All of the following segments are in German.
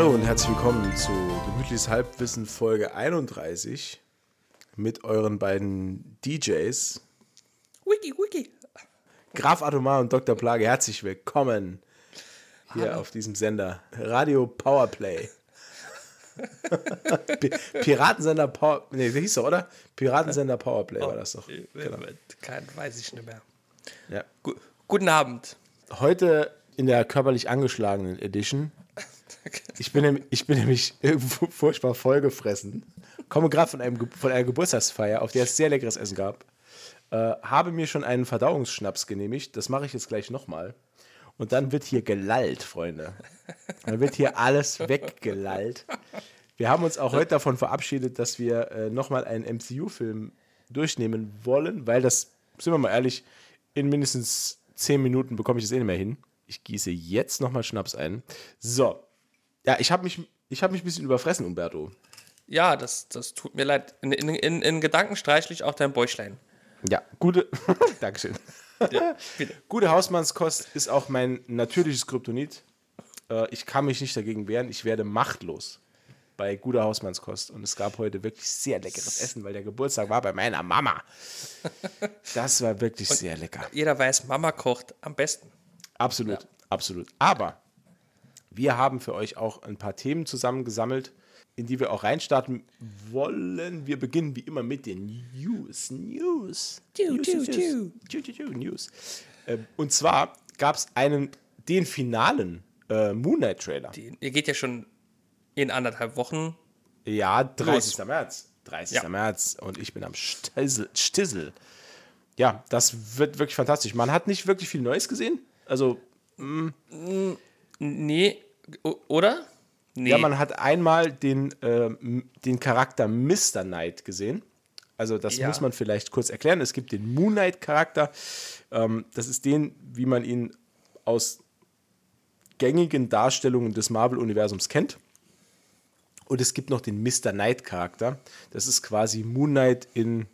Hallo und herzlich willkommen zu Gemütliches Halbwissen Folge 31 mit euren beiden DJs Wiki, wiki. Graf Atomar und Dr. Plage. Herzlich willkommen hier auf diesem Sender Radio Powerplay. Pi- Piratensender Power. Nee, wie hieß er, oder? Piratensender Powerplay war das doch. Genau. Kein, weiß ich nicht mehr. Ja. Gu Guten Abend. Heute in der körperlich angeschlagenen Edition. Ich bin, nämlich- ich bin nämlich irgendwo furchtbar vollgefressen. Komme gerade von, einem von einer Geburtstagsfeier, auf der es sehr leckeres Essen gab. Äh, habe mir schon einen Verdauungsschnaps genehmigt. Das mache ich jetzt gleich nochmal. Und dann wird hier gelallt, Freunde. Dann wird hier alles weggelallt. Wir haben uns auch heute davon verabschiedet, dass wir äh, nochmal einen MCU-Film durchnehmen wollen, weil das, sind wir mal ehrlich, in mindestens 10 Minuten bekomme ich das eh nicht mehr hin. Ich gieße jetzt nochmal Schnaps ein. So. Ja, ich habe mich, ich hab mich ein bisschen überfressen, Umberto. Ja, das, das tut mir leid. In, in, in, in Gedanken streichle ich auch dein Bäuchlein. Ja, gute. Dankeschön. Ja. Gute Hausmannskost ist auch mein natürliches Kryptonit. Äh, ich kann mich nicht dagegen wehren. Ich werde machtlos bei guter Hausmannskost. Und es gab heute wirklich sehr leckeres Essen, weil der Geburtstag war bei meiner Mama. Das war wirklich sehr lecker. Jeder weiß, Mama kocht am besten. Absolut, absolut. Aber wir haben für euch auch ein paar Themen zusammengesammelt, in die wir auch reinstarten wollen. Wir beginnen wie immer mit den News. News. News, Und zwar gab es einen, den finalen äh, Moonlight-Trailer. Die, ihr geht ja schon in anderthalb Wochen. Ja, 30. März. 30. Ja. März. Und ich bin am Stissel. Stissel. Ja, das wird wirklich fantastisch. Man hat nicht wirklich viel Neues gesehen. Also, Nee, oder? Nee. Ja, man hat einmal den, ähm, den Charakter Mr. Knight gesehen. Also das Ja. muss man vielleicht kurz erklären. Es gibt den Moon Knight-Charakter. Ähm, das ist den, wie man ihn aus gängigen Darstellungen des Marvel-Universums kennt. Und es gibt noch den Mr. Knight-Charakter. Das ist quasi Moon Knight in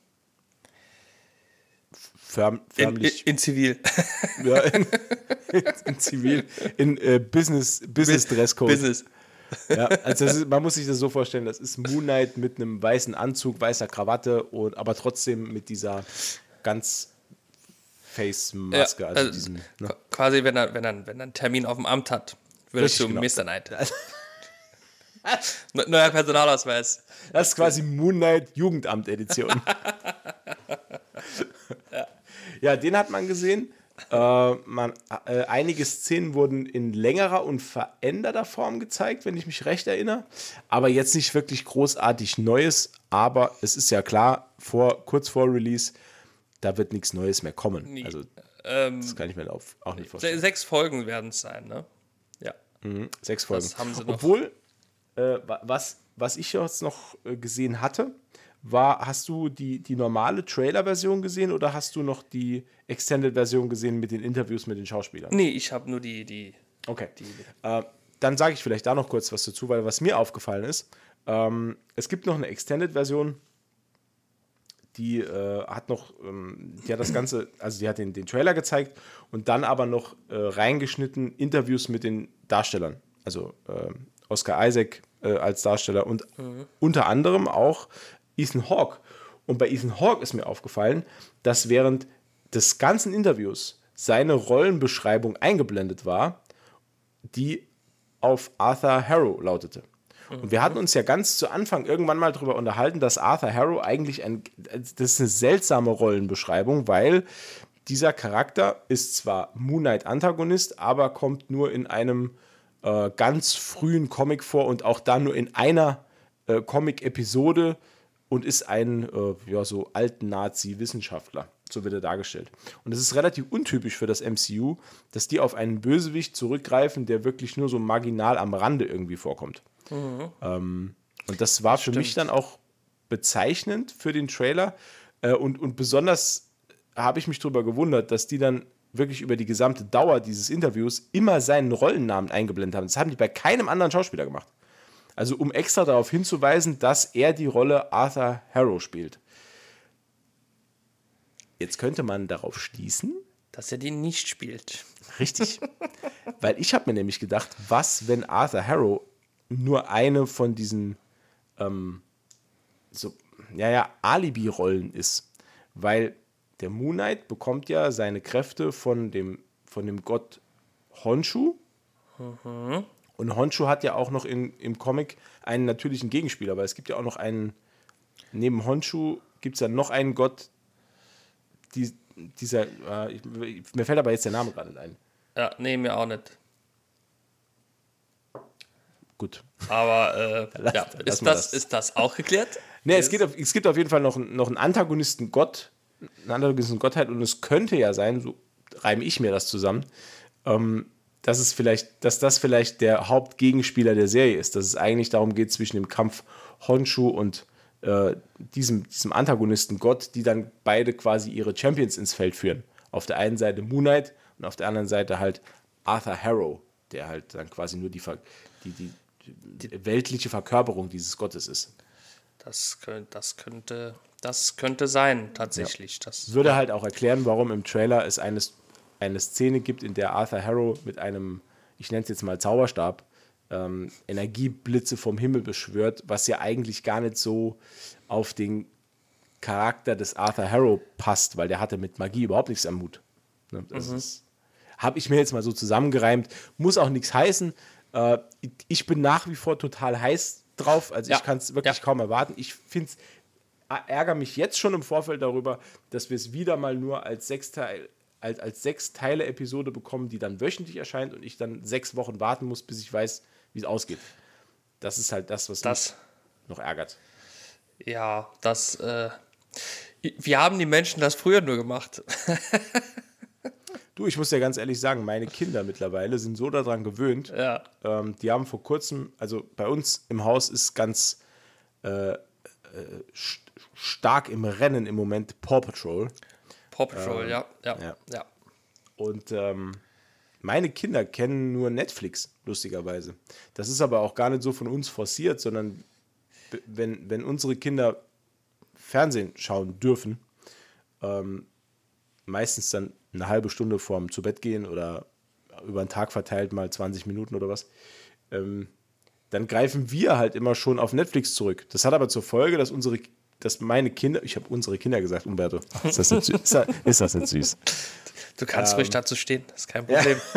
förm, in, in, förmlich in Zivil. ja, in, in Zivil, in äh, Business, Business Dresscode. Business. Ja, also ist, man muss sich das so vorstellen, das ist Moon Knight mit einem weißen Anzug, weißer Krawatte und aber trotzdem mit dieser ganz Face-Maske, Ja, also, also diesen, ne? Qu- Quasi, wenn er, wenn, er, wenn er einen Termin auf dem Amt hat, würdest Richtig, du genau. Mr. Knight. Ne- Neuer Personalausweis. Das ist quasi Moon Knight Jugendamt-Edition. ja. Den hat man gesehen. Äh, man, äh, einige Szenen wurden in längerer und veränderter Form gezeigt, wenn ich mich recht erinnere. Aber jetzt nicht wirklich großartig Neues. Aber es ist ja klar, vor, kurz vor Release, da wird nichts Neues mehr kommen. Nie. Also, Ähm, das kann ich mir auf, auch nicht vorstellen. se- sechs Folgen werden es sein, ne? Ja. Sechs Folgen. Das haben sie noch. Obwohl, äh, wa- was, was ich jetzt noch äh, gesehen hatte, war, hast du die, die normale Trailer-Version gesehen oder hast du noch die Extended-Version gesehen mit den Interviews mit den Schauspielern? Nee, ich habe nur die, die. Okay. Äh, dann sage ich vielleicht da noch kurz was dazu, weil was mir aufgefallen ist, ähm, es gibt noch eine Extended-Version, die äh, hat noch, ähm, die hat das Ganze, also die hat den, den Trailer gezeigt und dann aber noch äh, reingeschnitten Interviews mit den Darstellern. Also ähm, Oscar Isaac äh, als Darsteller und unter anderem auch Ethan Hawke. Und bei Ethan Hawke ist mir aufgefallen, dass während des ganzen Interviews seine Rollenbeschreibung eingeblendet war, die auf Arthur Harrow lautete. Und wir hatten uns ja ganz zu Anfang irgendwann mal darüber unterhalten, dass Arthur Harrow eigentlich ein, das ist eine seltsame Rollenbeschreibung, weil dieser Charakter ist zwar Moon Knight Antagonist, aber kommt nur in einem äh, ganz frühen Comic vor und auch da nur in einer äh, Comic-Episode und ist ein äh, ja, so alten Nazi-Wissenschaftler. So wird er dargestellt. Und es ist relativ untypisch für das MCU, dass die auf einen Bösewicht zurückgreifen, der wirklich nur so marginal am Rande irgendwie vorkommt. Ähm, und das war für mich dann auch bezeichnend für den Trailer. Äh, und, und besonders habe ich mich darüber gewundert, dass die dann wirklich über die gesamte Dauer dieses Interviews immer seinen Rollennamen eingeblendet haben. Das haben die bei keinem anderen Schauspieler gemacht. Also um extra darauf hinzuweisen, dass er die Rolle Arthur Harrow spielt. Jetzt könnte man darauf schließen, Dass er die nicht spielt. richtig, weil ich habe mir nämlich gedacht, was, wenn Arthur Harrow nur eine von diesen ähm, so, ja, ja, Alibi-Rollen ist. Weil der Moon Knight bekommt ja seine Kräfte von dem, von dem Gott Honshu. Mhm. Und Honshu hat ja auch noch in, im Comic einen natürlichen Gegenspieler, weil es gibt ja auch noch einen, neben Honshu gibt es ja noch einen Gott, die, dieser, äh, ich, mir fällt aber jetzt der Name gerade nicht ein. Ja, nee, mir auch nicht. Gut. Aber äh, lass, ja, ist, das, das, ist das auch geklärt? Nee, es, geht auf, es gibt auf jeden Fall noch, noch einen Antagonisten Gott, eine Antagonisten Gottheit und es könnte ja sein, so reime ich mir das zusammen, ähm, dass es vielleicht, dass das vielleicht der Hauptgegenspieler der Serie ist, dass es eigentlich darum geht zwischen dem Kampf Honshu und äh, diesem, diesem Antagonisten Gott, die dann beide quasi ihre Champions ins Feld führen. Auf der einen Seite Moon Knight und auf der anderen Seite halt Arthur Harrow, der halt dann quasi nur die, die, die, die weltliche Verkörperung dieses Gottes ist. Das, könnte, das könnte, das könnte sein, tatsächlich. Ja. Das würde halt auch erklären, warum im Trailer es eine, eine Szene gibt, in der Arthur Harrow mit einem, ich nenne es jetzt mal Zauberstab, ähm, Energieblitze vom Himmel beschwört, was ja eigentlich gar nicht so auf den Charakter des Arthur Harrow passt, weil der hatte mit Magie überhaupt nichts am Hut. Ne? Das mhm. habe ich mir jetzt mal so zusammengereimt. Muss auch nichts heißen. Äh, ich bin nach wie vor total heiß drauf. Also ja. ich kann es wirklich ja. kaum erwarten. Ich finde es ärgere mich jetzt schon im Vorfeld darüber, dass wir es wieder mal nur als Sechsteil, als, als sechs Teile Episode bekommen, die dann wöchentlich erscheint und ich dann sechs Wochen warten muss, bis ich weiß, wie es ausgeht. Das ist halt das, was das, mich noch ärgert. Ja, das. Äh, wir haben die Menschen das früher nur gemacht. Du, ich muss ja ganz ehrlich sagen, meine Kinder mittlerweile sind so daran gewöhnt. Ja. Ähm, die haben vor kurzem, also bei uns im Haus ist ganz äh, äh, stark im Rennen im Moment Paw Patrol. Paw Patrol, ähm, ja, ja, ja, ja. Und ähm, meine Kinder kennen nur Netflix, lustigerweise. Das ist aber auch gar nicht so von uns forciert, sondern wenn, wenn unsere Kinder Fernsehen schauen dürfen, ähm, meistens dann eine halbe Stunde vorm zu Bett gehen oder über den Tag verteilt mal 20 Minuten oder was, ähm, dann greifen wir halt immer schon auf Netflix zurück. Das hat aber zur Folge, dass unsere, dass meine Kinder, ich habe unsere Kinder gesagt, Umberto, ist das nicht süß? Ist das, ist das nicht süß? Du kannst ähm, ruhig dazu stehen, das ist kein Problem.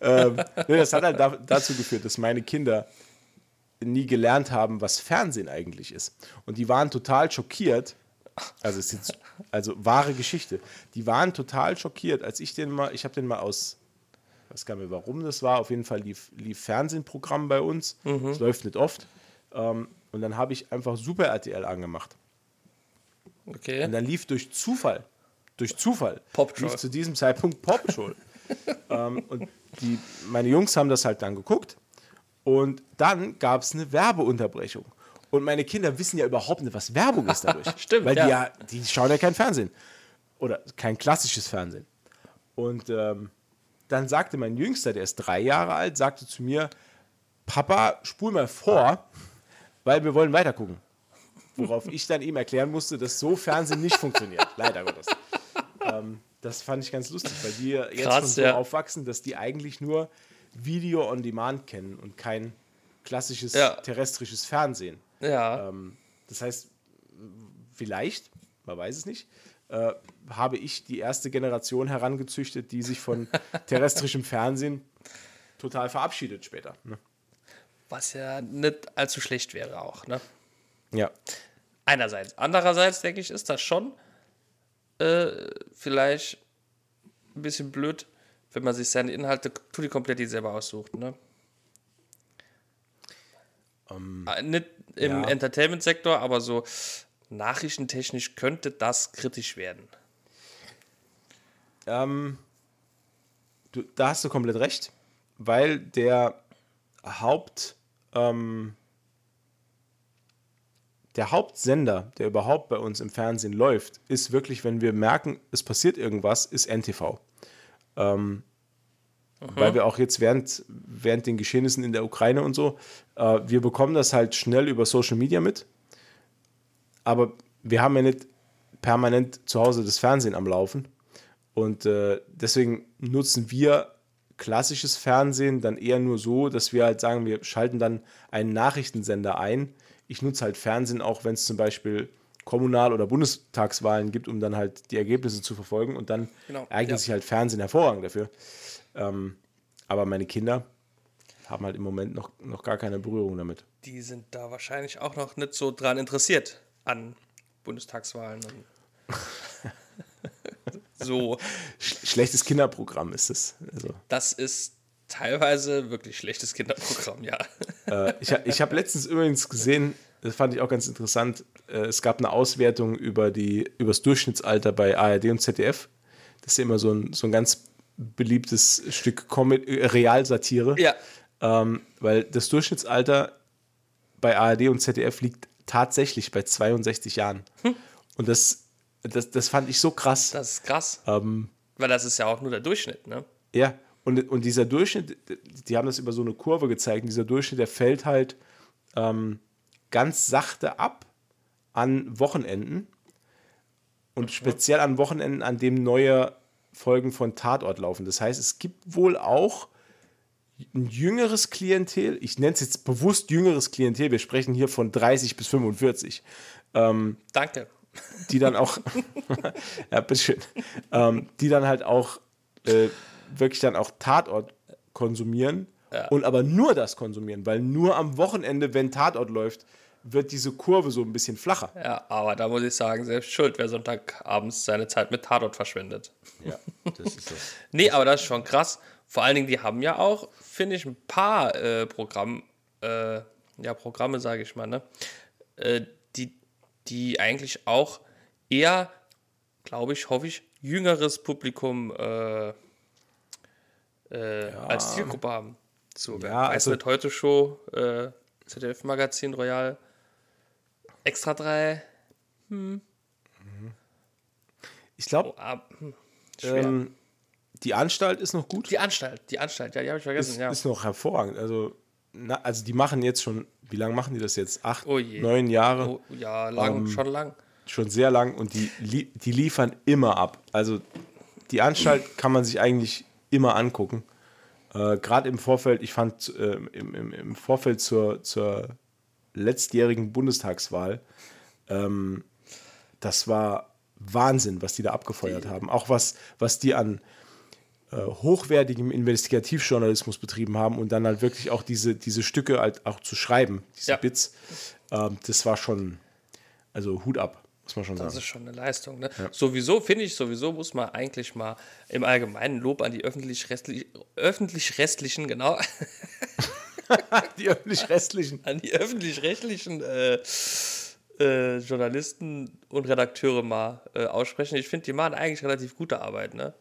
Ähm, nee, das hat halt da, dazu geführt, dass meine Kinder nie gelernt haben, was Fernsehen eigentlich ist. Und die waren total schockiert, also es ist also wahre Geschichte. Die waren total schockiert, als ich den mal, ich habe den mal aus, ich weiß gar nicht mehr, warum das war, auf jeden Fall lief, lief Fernsehprogramm bei uns. Mhm. Das läuft nicht oft. Ähm, und dann habe ich einfach Super RTL angemacht. Okay. Und dann lief durch Zufall, durch Zufall, Pop lief zu diesem Zeitpunkt Pop Patrol. ähm, und die, meine Jungs haben das halt dann geguckt. Und dann gab es eine Werbeunterbrechung. Und meine Kinder wissen ja überhaupt nicht, was Werbung ist dadurch. Stimmt. Weil die ja, die schauen ja kein Fernsehen. Oder kein klassisches Fernsehen. Und ähm, dann sagte mein Jüngster, der ist drei Jahre alt, sagte zu mir, Papa, spul mal vor, weil wir wollen weitergucken. Worauf ich dann ihm erklären musste, dass so Fernsehen nicht funktioniert. Leider Gottes. Ähm, das fand ich ganz lustig, weil die jetzt Krass, schon so ja. aufwachsen, dass die eigentlich nur Video on Demand kennen und kein klassisches ja. terrestrisches Fernsehen. Ja. Ähm, das heißt, vielleicht, man weiß es nicht, äh, habe ich die erste Generation herangezüchtet, die sich von terrestrischem Fernsehen total verabschiedet später. Ne? Was ja nicht allzu schlecht wäre auch, ne? Ja. Einerseits. Andererseits denke ich, ist das schon äh, vielleicht ein bisschen blöd, wenn man sich seine Inhalte tut die komplett selber aussucht, ne? Um, ähm, nicht im ja. Entertainment-Sektor, aber so nachrichtentechnisch könnte das kritisch werden. Ähm, du, da hast du komplett recht, weil der Haupt ähm, der Hauptsender, der überhaupt bei uns im Fernsehen läuft, ist wirklich, wenn wir merken, es passiert irgendwas, ist NTV. Ähm, weil wir auch jetzt während, während den Geschehnissen in der Ukraine und so, äh, wir bekommen das halt schnell über Social Media mit, aber wir haben ja nicht permanent zu Hause das Fernsehen am Laufen. Und äh, deswegen nutzen wir klassisches Fernsehen dann eher nur so, dass wir halt sagen, wir schalten dann einen Nachrichtensender ein. Ich nutze halt Fernsehen auch, wenn es zum Beispiel Kommunal- oder Bundestagswahlen gibt, um dann halt die Ergebnisse zu verfolgen. Und dann Genau, eignet ja. sich halt Fernsehen hervorragend dafür. Ähm, aber meine Kinder haben halt im Moment noch, noch gar keine Berührung damit. Die sind da wahrscheinlich auch noch nicht so dran interessiert an Bundestagswahlen. So, Sch schlechtes Kinderprogramm ist es. Also, das ist teilweise wirklich schlechtes Kinderprogramm, ja. äh, ich ich habe letztens übrigens gesehen, das fand ich auch ganz interessant, äh, es gab eine Auswertung über, die, über das Durchschnittsalter bei ARD und ZDF. Das ist ja immer so ein, so ein ganz beliebtes Stück Comi- äh, Realsatire. Ja, Ähm, weil das Durchschnittsalter bei ARD und ZDF liegt tatsächlich bei 62 Jahren. Und das, das, das fand ich so krass. das ist krass. Ähm, Weil das ist ja auch nur der Durchschnitt, ne? ja, und, und dieser Durchschnitt, die haben das über so eine Kurve gezeigt, dieser Durchschnitt, der fällt halt ähm, ganz sachte ab an Wochenenden und speziell an Wochenenden, an dem neue Folgen von Tatort laufen. Das heißt, es gibt wohl auch ein jüngeres Klientel, ich nenne es jetzt bewusst jüngeres Klientel, wir sprechen hier von 30 bis 45, Danke. Die dann auch, ja, bitteschön, ähm, die dann halt auch äh, wirklich dann auch Tatort konsumieren und aber nur das konsumieren, weil nur am Wochenende, wenn Tatort läuft, wird diese Kurve so ein bisschen flacher. Ja, aber da muss ich sagen, selbst schuld, wer Sonntagabends seine Zeit mit Tatort verschwendet. Ja, das ist so. Nee, aber das ist schon krass. Vor allen Dingen, die haben ja auch, finde ich, ein paar äh, Programm, äh, ja, Programme, sage ich mal, ne? Die, eigentlich auch eher, glaube ich, hoffe ich, jüngeres Publikum äh, äh, als Zielgruppe haben. So, Ja, also- nicht, heute Show, äh, ZDF-Magazin Royal, Extra 3, Ich glaube, ah, hm, ähm, die Anstalt ist noch gut. die Anstalt, die Anstalt, ja, die habe ich vergessen, ist, ja. ist noch hervorragend. Also, na, also die machen jetzt schon, wie lange machen die das jetzt? Acht, Oh neun Jahre? Oh, ja, lang, Ähm, schon lang. schon sehr lang und die, die liefern immer ab. Also die Anstalt kann man sich eigentlich immer angucken. Äh, Gerade im Vorfeld, ich fand äh, im, im, im Vorfeld zur, zur letztjährigen Bundestagswahl, ähm, das war Wahnsinn, was die da abgefeuert haben. Auch was, was die an hochwertigem Investigativjournalismus betrieben haben und dann halt wirklich auch diese, diese Stücke halt auch zu schreiben, diese Ja. Bits, ähm, das war schon, also Hut ab, muss man schon Das sagen. ist schon eine Leistung. Ne? Sowieso, finde ich, sowieso muss man eigentlich mal im Allgemeinen Lob an die öffentlich-rechtlichen, öffentlich-rechtlichen, genau, Die öffentlich-rechtlichen. an die öffentlich-rechtlichen äh, äh, Journalisten und Redakteure mal äh, aussprechen. Ich finde, die machen eigentlich relativ gute Arbeit. Ne?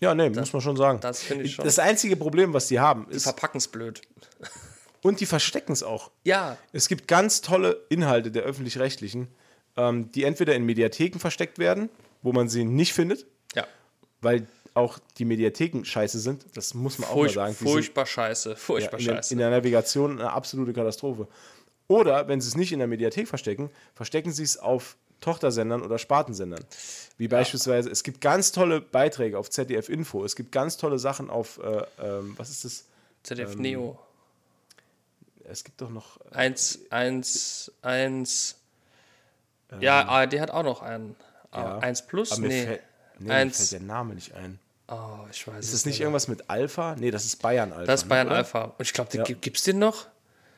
Ja, nee, muss man schon sagen. das finde ich schon. Das einzige Problem, was die haben, ist, Verpacken es blöd. und die verstecken es auch. Ja, Es gibt ganz tolle Inhalte der öffentlich-rechtlichen, ähm, die entweder in Mediatheken versteckt werden, wo man sie nicht findet, ja. weil auch die Mediatheken scheiße sind. Das muss man auch mal Furch, sagen. Die sind- furchtbar scheiße. Ja, Furchtbar in, der, scheiße. in der Navigation eine absolute Katastrophe. Oder wenn sie es nicht in der Mediathek verstecken, verstecken sie es auf Tochtersendern oder Spartensendern. Wie beispielsweise, es gibt ganz tolle Beiträge auf ZDF Info, es gibt ganz tolle Sachen auf, äh, ähm, was ist das? ZDF ähm, Neo. Es gibt doch noch, äh, 1, 1, 1. Ja, ARD hat auch noch einen. Ja. 1 Plus? aber mir, Nee. fällt, nee, mir Eins- fällt der Name nicht ein. Oh, ich weiß Ist es das nicht irgendwas mit Alpha? Nee, das ist Bayern Alpha. Das ist Bayern ne? Alpha. Und ich glaube, gibt es den noch?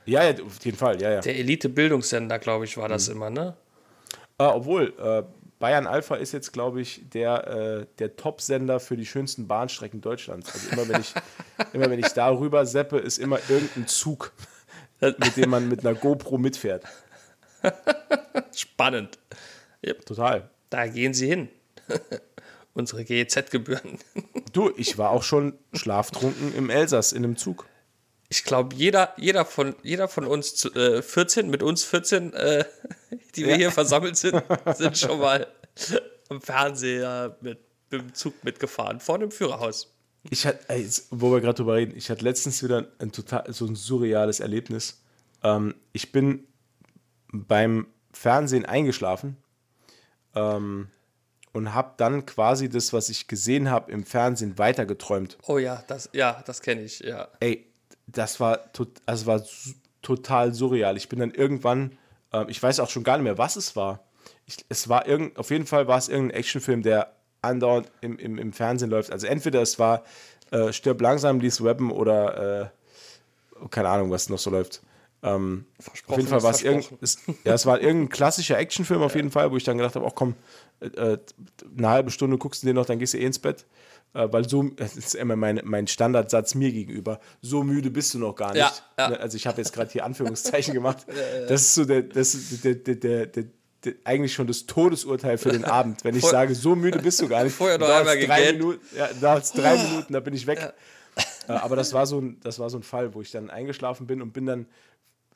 Ja, ja, auf jeden Fall, ja, ja. Der Elite-Bildungssender, glaube ich, war das Mhm. immer, ne? Äh, obwohl, äh, Bayern Alpha ist jetzt, glaube ich, der, äh, der Top-Sender für die schönsten Bahnstrecken Deutschlands. Also immer wenn ich, immer wenn ich darüber seppe, ist immer irgendein Zug, mit dem man mit einer GoPro mitfährt. Spannend. Total. Da gehen sie hin. Unsere GEZ-Gebühren. Du, ich war auch schon schlaftrunken im Elsass in einem Zug. Ich glaube, jeder, jeder, von, jeder von uns zu- äh, 14, mit uns 14, äh, die wir Ja. hier versammelt sind, sind schon mal am Fernseher mit, mit dem Zug mitgefahren, vor dem Führerhaus. Ich hatte, wo wir gerade drüber reden, ich hatte letztens wieder ein total so ein surreales Erlebnis. Ähm, ich bin beim Fernsehen eingeschlafen. Ähm, und habe dann quasi das, was ich gesehen habe im Fernsehen, weitergeträumt. Oh ja, das, ja, das kenne ich, ja. Ey, das war, tot, also war total surreal. Ich bin dann irgendwann, äh, ich weiß auch schon gar nicht mehr, was es war. Ich, es war irgend, auf jeden Fall war es irgendein Actionfilm, der andauernd im, im, im Fernsehen läuft. Also entweder es war äh, Stirb langsam, Lies Weapon oder äh, keine Ahnung, was noch so läuft. Ähm, auf jeden Fall war es irgendein, ja, es war irgendein klassischer Actionfilm auf jeden Fall, wo ich dann gedacht habe, auch komm, äh, äh, eine halbe Stunde guckst du den noch, dann gehst du eh ins Bett. Äh, weil so, das ist immer mein, mein Standardsatz mir gegenüber, so müde bist du noch gar nicht. Ja, ja. Ne, also ich habe jetzt gerade hier Anführungszeichen gemacht. Das ist so der, das ist der, der, der, der eigentlich schon das Todesurteil für den Abend, wenn ich sage, so müde bist du gar nicht. Vorher noch einmal drei Minuten, ja, da drei Minuten, da bin ich weg. Ja. Aber das war, so ein, das war so ein Fall, wo ich dann eingeschlafen bin und bin dann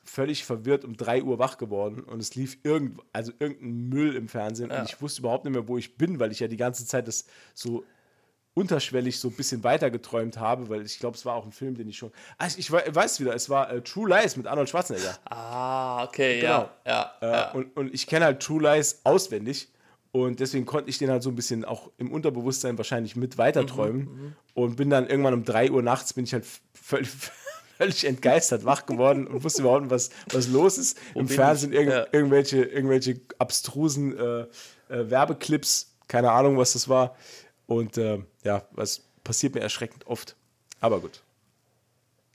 völlig verwirrt um 3 Uhr wach geworden und es lief irgend, also irgendein Müll im Fernsehen ja. und ich wusste überhaupt nicht mehr, wo ich bin, weil ich ja die ganze Zeit das so unterschwellig so ein bisschen weiter geträumt habe, weil ich glaube, es war auch ein Film, den ich schon. Also ich weiß wieder, es war äh, True Lies mit Arnold Schwarzenegger. Ah, okay, genau. ja. ja, äh, ja. Und, und ich kenne halt True Lies auswendig und deswegen konnte ich den halt so ein bisschen auch im Unterbewusstsein wahrscheinlich mit weiterträumen mhm, mhm. und bin dann irgendwann um 3 Uhr nachts bin ich halt völlig, völlig entgeistert wach geworden und wusste überhaupt nicht, was, was los ist. Wo Im Fernsehen irg ja. irgendwelche, irgendwelche abstrusen äh, äh, Werbeclips, keine Ahnung, was das war. Und äh, ja, was passiert mir erschreckend oft. Aber gut.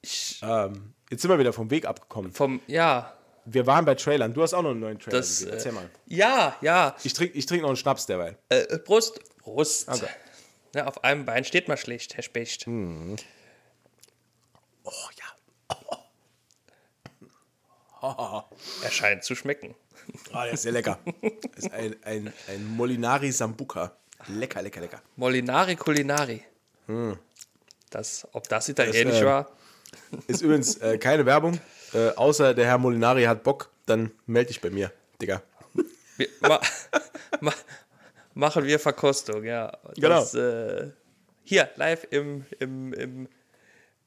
Ich, ähm, jetzt sind wir wieder vom Weg abgekommen. Vom, ja. Wir waren bei Trailern. Du hast auch noch einen neuen Trailer das, gesehen. Erzähl mal. Ja, ja. Ich trinke ich trink noch einen Schnaps derweil. Äh, Brust. Brust. Okay. Ja, auf einem Bein steht man schlecht, Herr Specht. Mhm. Oh ja. Oh. Er scheint zu schmecken. Oh, der ist sehr lecker. Das ist ein, ein, ein Molinari Sambuca. Lecker, lecker, lecker. Molinari Culinari. Hm. Das, ob das italienisch das, äh, war? Ist übrigens äh, keine Werbung. Äh, außer der Herr Molinari hat Bock, dann melde dich bei mir, Digga. Wir, ma, ma, machen wir Verkostung, ja. Das, genau. Hier, live im, im, im,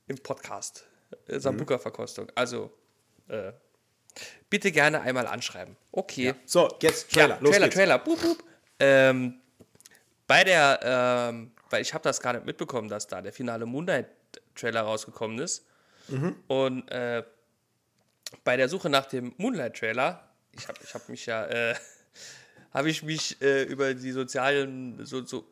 im Podcast. Äh, Sambuka-Verkostung. Also, äh, bitte gerne einmal anschreiben. Okay. Ja. So, jetzt Trailer. Ja, Los Trailer, geht's. Trailer. Boop, boop. Ähm, bei der, ähm, weil ich habe das gar nicht mitbekommen, dass da der finale Moonlight-Trailer rausgekommen ist. Mhm. Und äh, bei der Suche nach dem Moonlight-Trailer, ich habe ich hab mich ja, äh, habe ich mich äh, über die sozialen, so, so,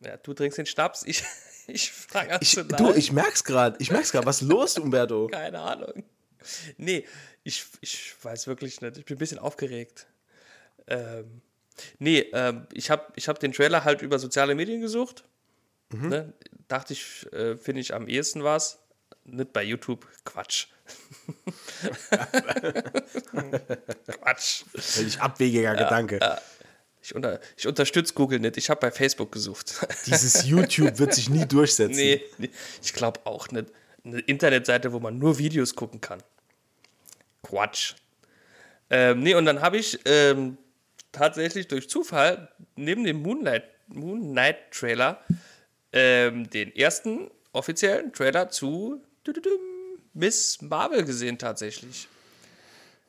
ja, du trinkst den Schnaps, ich, ich frage ich, Du, ich merk's gerade, ich merk's gerade, was ist los, Umberto? Keine Ahnung. Nee, ich, ich weiß wirklich nicht, ich bin ein bisschen aufgeregt. Ähm, Nee, äh, ich habe ich hab den Trailer halt über soziale Medien gesucht. Mhm. Ne? Dachte ich, äh, finde ich am ehesten was. Nicht bei YouTube. Quatsch. Quatsch. Völlig abwegiger ja, Gedanke. Ja. Ich, unter, ich unterstütze Google nicht. Ich habe bei Facebook gesucht. Dieses YouTube wird sich nie durchsetzen. Nee, nee ich glaube auch nicht. Eine Internetseite, wo man nur Videos gucken kann. Quatsch. Ähm, nee, und dann habe ich ähm, tatsächlich durch Zufall neben dem Moonlight, Moonlight Trailer ähm, den ersten offiziellen Trailer zu Miss Marvel gesehen tatsächlich.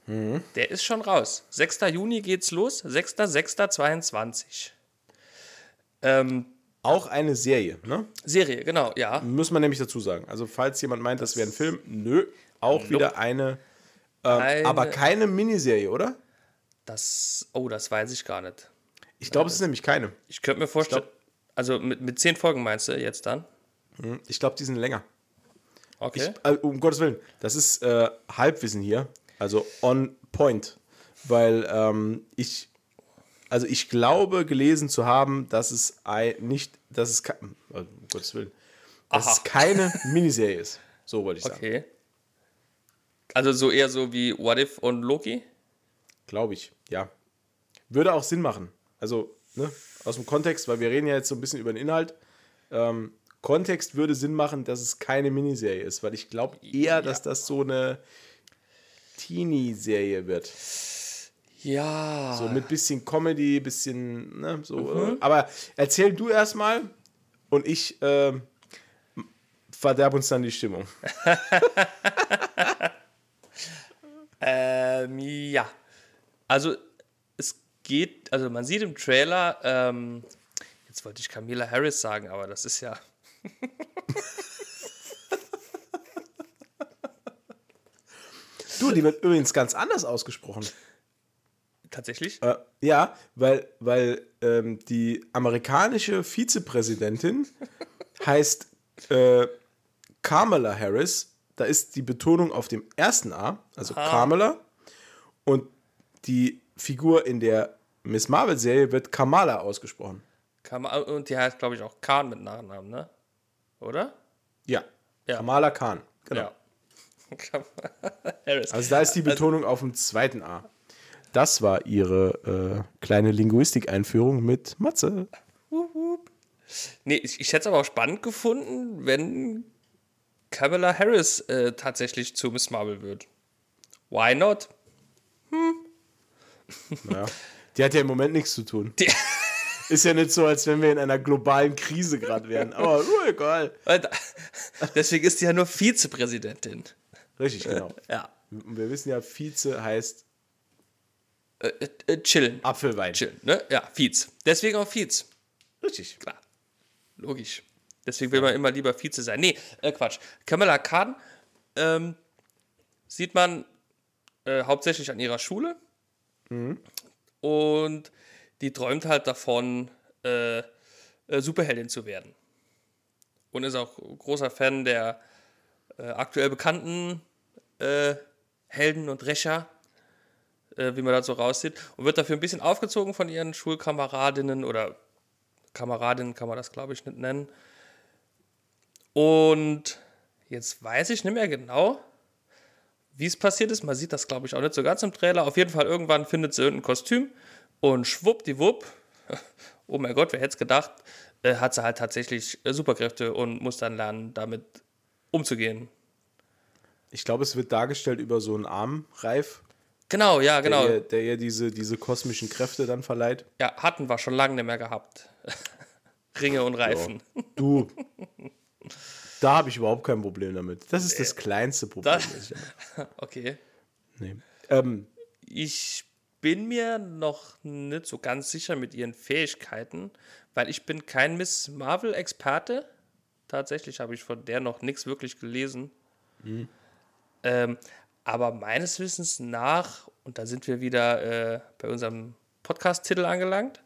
Mhm. Der ist schon raus. 6. Juni geht's los. 6.6.22. Ähm, auch eine Serie, ne? Serie, genau, ja. Muss man nämlich dazu sagen. Also, falls jemand meint, das, das wäre ein Film, nö, auch nope. wieder eine, äh, eine, aber keine Miniserie, oder? Das, oh, das weiß ich gar nicht. Ich glaube, es ist nämlich keine. Ich könnte mir vorstellen, also mit, mit zehn Folgen meinst du jetzt dann? Hm, ich glaube, die sind länger. Okay. Ich, also, um Gottes Willen, das ist äh, Halbwissen hier, also on point, weil ähm, ich, also ich glaube gelesen zu haben, dass es ein, nicht, dass es, also, um Gottes Willen, dass Aha. es keine Miniserie ist. So wollte ich sagen. Okay. Also so eher so wie What If und Loki? Glaube ich, ja. Würde auch Sinn machen. Also, ne, aus dem Kontext, weil wir reden ja jetzt so ein bisschen über den Inhalt. Ähm, Kontext würde Sinn machen, dass es keine Miniserie ist, weil ich glaube eher, ja. dass das so eine Teenie-Serie wird. Ja. So mit bisschen Comedy, bisschen, ne, so. Mhm. Aber erzähl du erstmal und ich äh, verderb uns dann die Stimmung. ähm, ja. Also, es geht, also man sieht im Trailer, ähm, jetzt wollte ich Camila Harris sagen, aber das ist ja. Du, die wird übrigens ganz anders ausgesprochen. Tatsächlich? Äh, ja, weil, weil ähm, die amerikanische Vizepräsidentin heißt äh, Kamala Harris. Da ist die Betonung auf dem ersten A, also Kamala. Und die Figur in der Miss Marvel-Serie wird Kamala ausgesprochen. Kam, und die heißt, glaube ich, auch Khan mit Nachnamen, ne? Oder? Ja. Ja. Kamala Khan. Genau. Ja. Also da ist die Betonung auf dem zweiten A. Das war ihre äh, kleine Linguistikeinführung mit Matze. Nee, ich, ich hätte es aber auch spannend gefunden, wenn Kamala Harris äh, tatsächlich zu Miss Marvel wird. Why not? Ja. Die hat ja im Moment nichts zu tun. Die, Ist ja nicht so, als wenn wir in einer globalen Krise gerade wären. Aber uh, egal. deswegen ist sie ja nur Vizepräsidentin. Richtig, genau. Ja. Und wir wissen ja, Vize heißt Äh, äh, äh, chillen. Apfelwein. Chillen, ne? Ja, Vize. Deswegen auch Vize. Richtig. Klar. Logisch. Deswegen will man immer lieber Vize sein. Nee, äh, Quatsch. Kamala Khan ähm, sieht man äh, hauptsächlich an ihrer Schule. Und die träumt halt davon, äh, äh, Superheldin zu werden. Und ist auch großer Fan der äh, aktuell bekannten äh, Helden und Rächer, äh, wie man das so raussieht. Und wird dafür ein bisschen aufgezogen von ihren Schulkameradinnen oder Kameradinnen kann man das, glaube ich, nicht nennen. Und jetzt weiß ich nicht mehr genau, wie es passiert ist. Man sieht das, glaube ich, auch nicht so ganz im Trailer. Auf jeden Fall, irgendwann findet sie irgendein Kostüm und schwuppdiwupp, oh mein Gott, wer hätte es gedacht, äh, hat sie halt tatsächlich äh, Superkräfte und muss dann lernen, damit umzugehen. Ich glaube, es wird dargestellt über so einen Armreif, Genau, ja, genau. der, ihr, der ihr diese, diese kosmischen Kräfte dann verleiht. Ja, hatten wir schon lange nicht mehr gehabt. Ringe und Reifen. Du, da habe ich überhaupt kein Problem damit. Das ist das kleinste Problem. Da-. Okay. nee. ähm, Ich bin mir noch nicht so ganz sicher mit ihren Fähigkeiten, weil ich bin kein Miss Marvel-Experte. Tatsächlich habe ich von der noch nichts wirklich gelesen. Ähm, aber meines Wissens nach, und da sind wir wieder äh, bei unserem Podcast-Titel angelangt,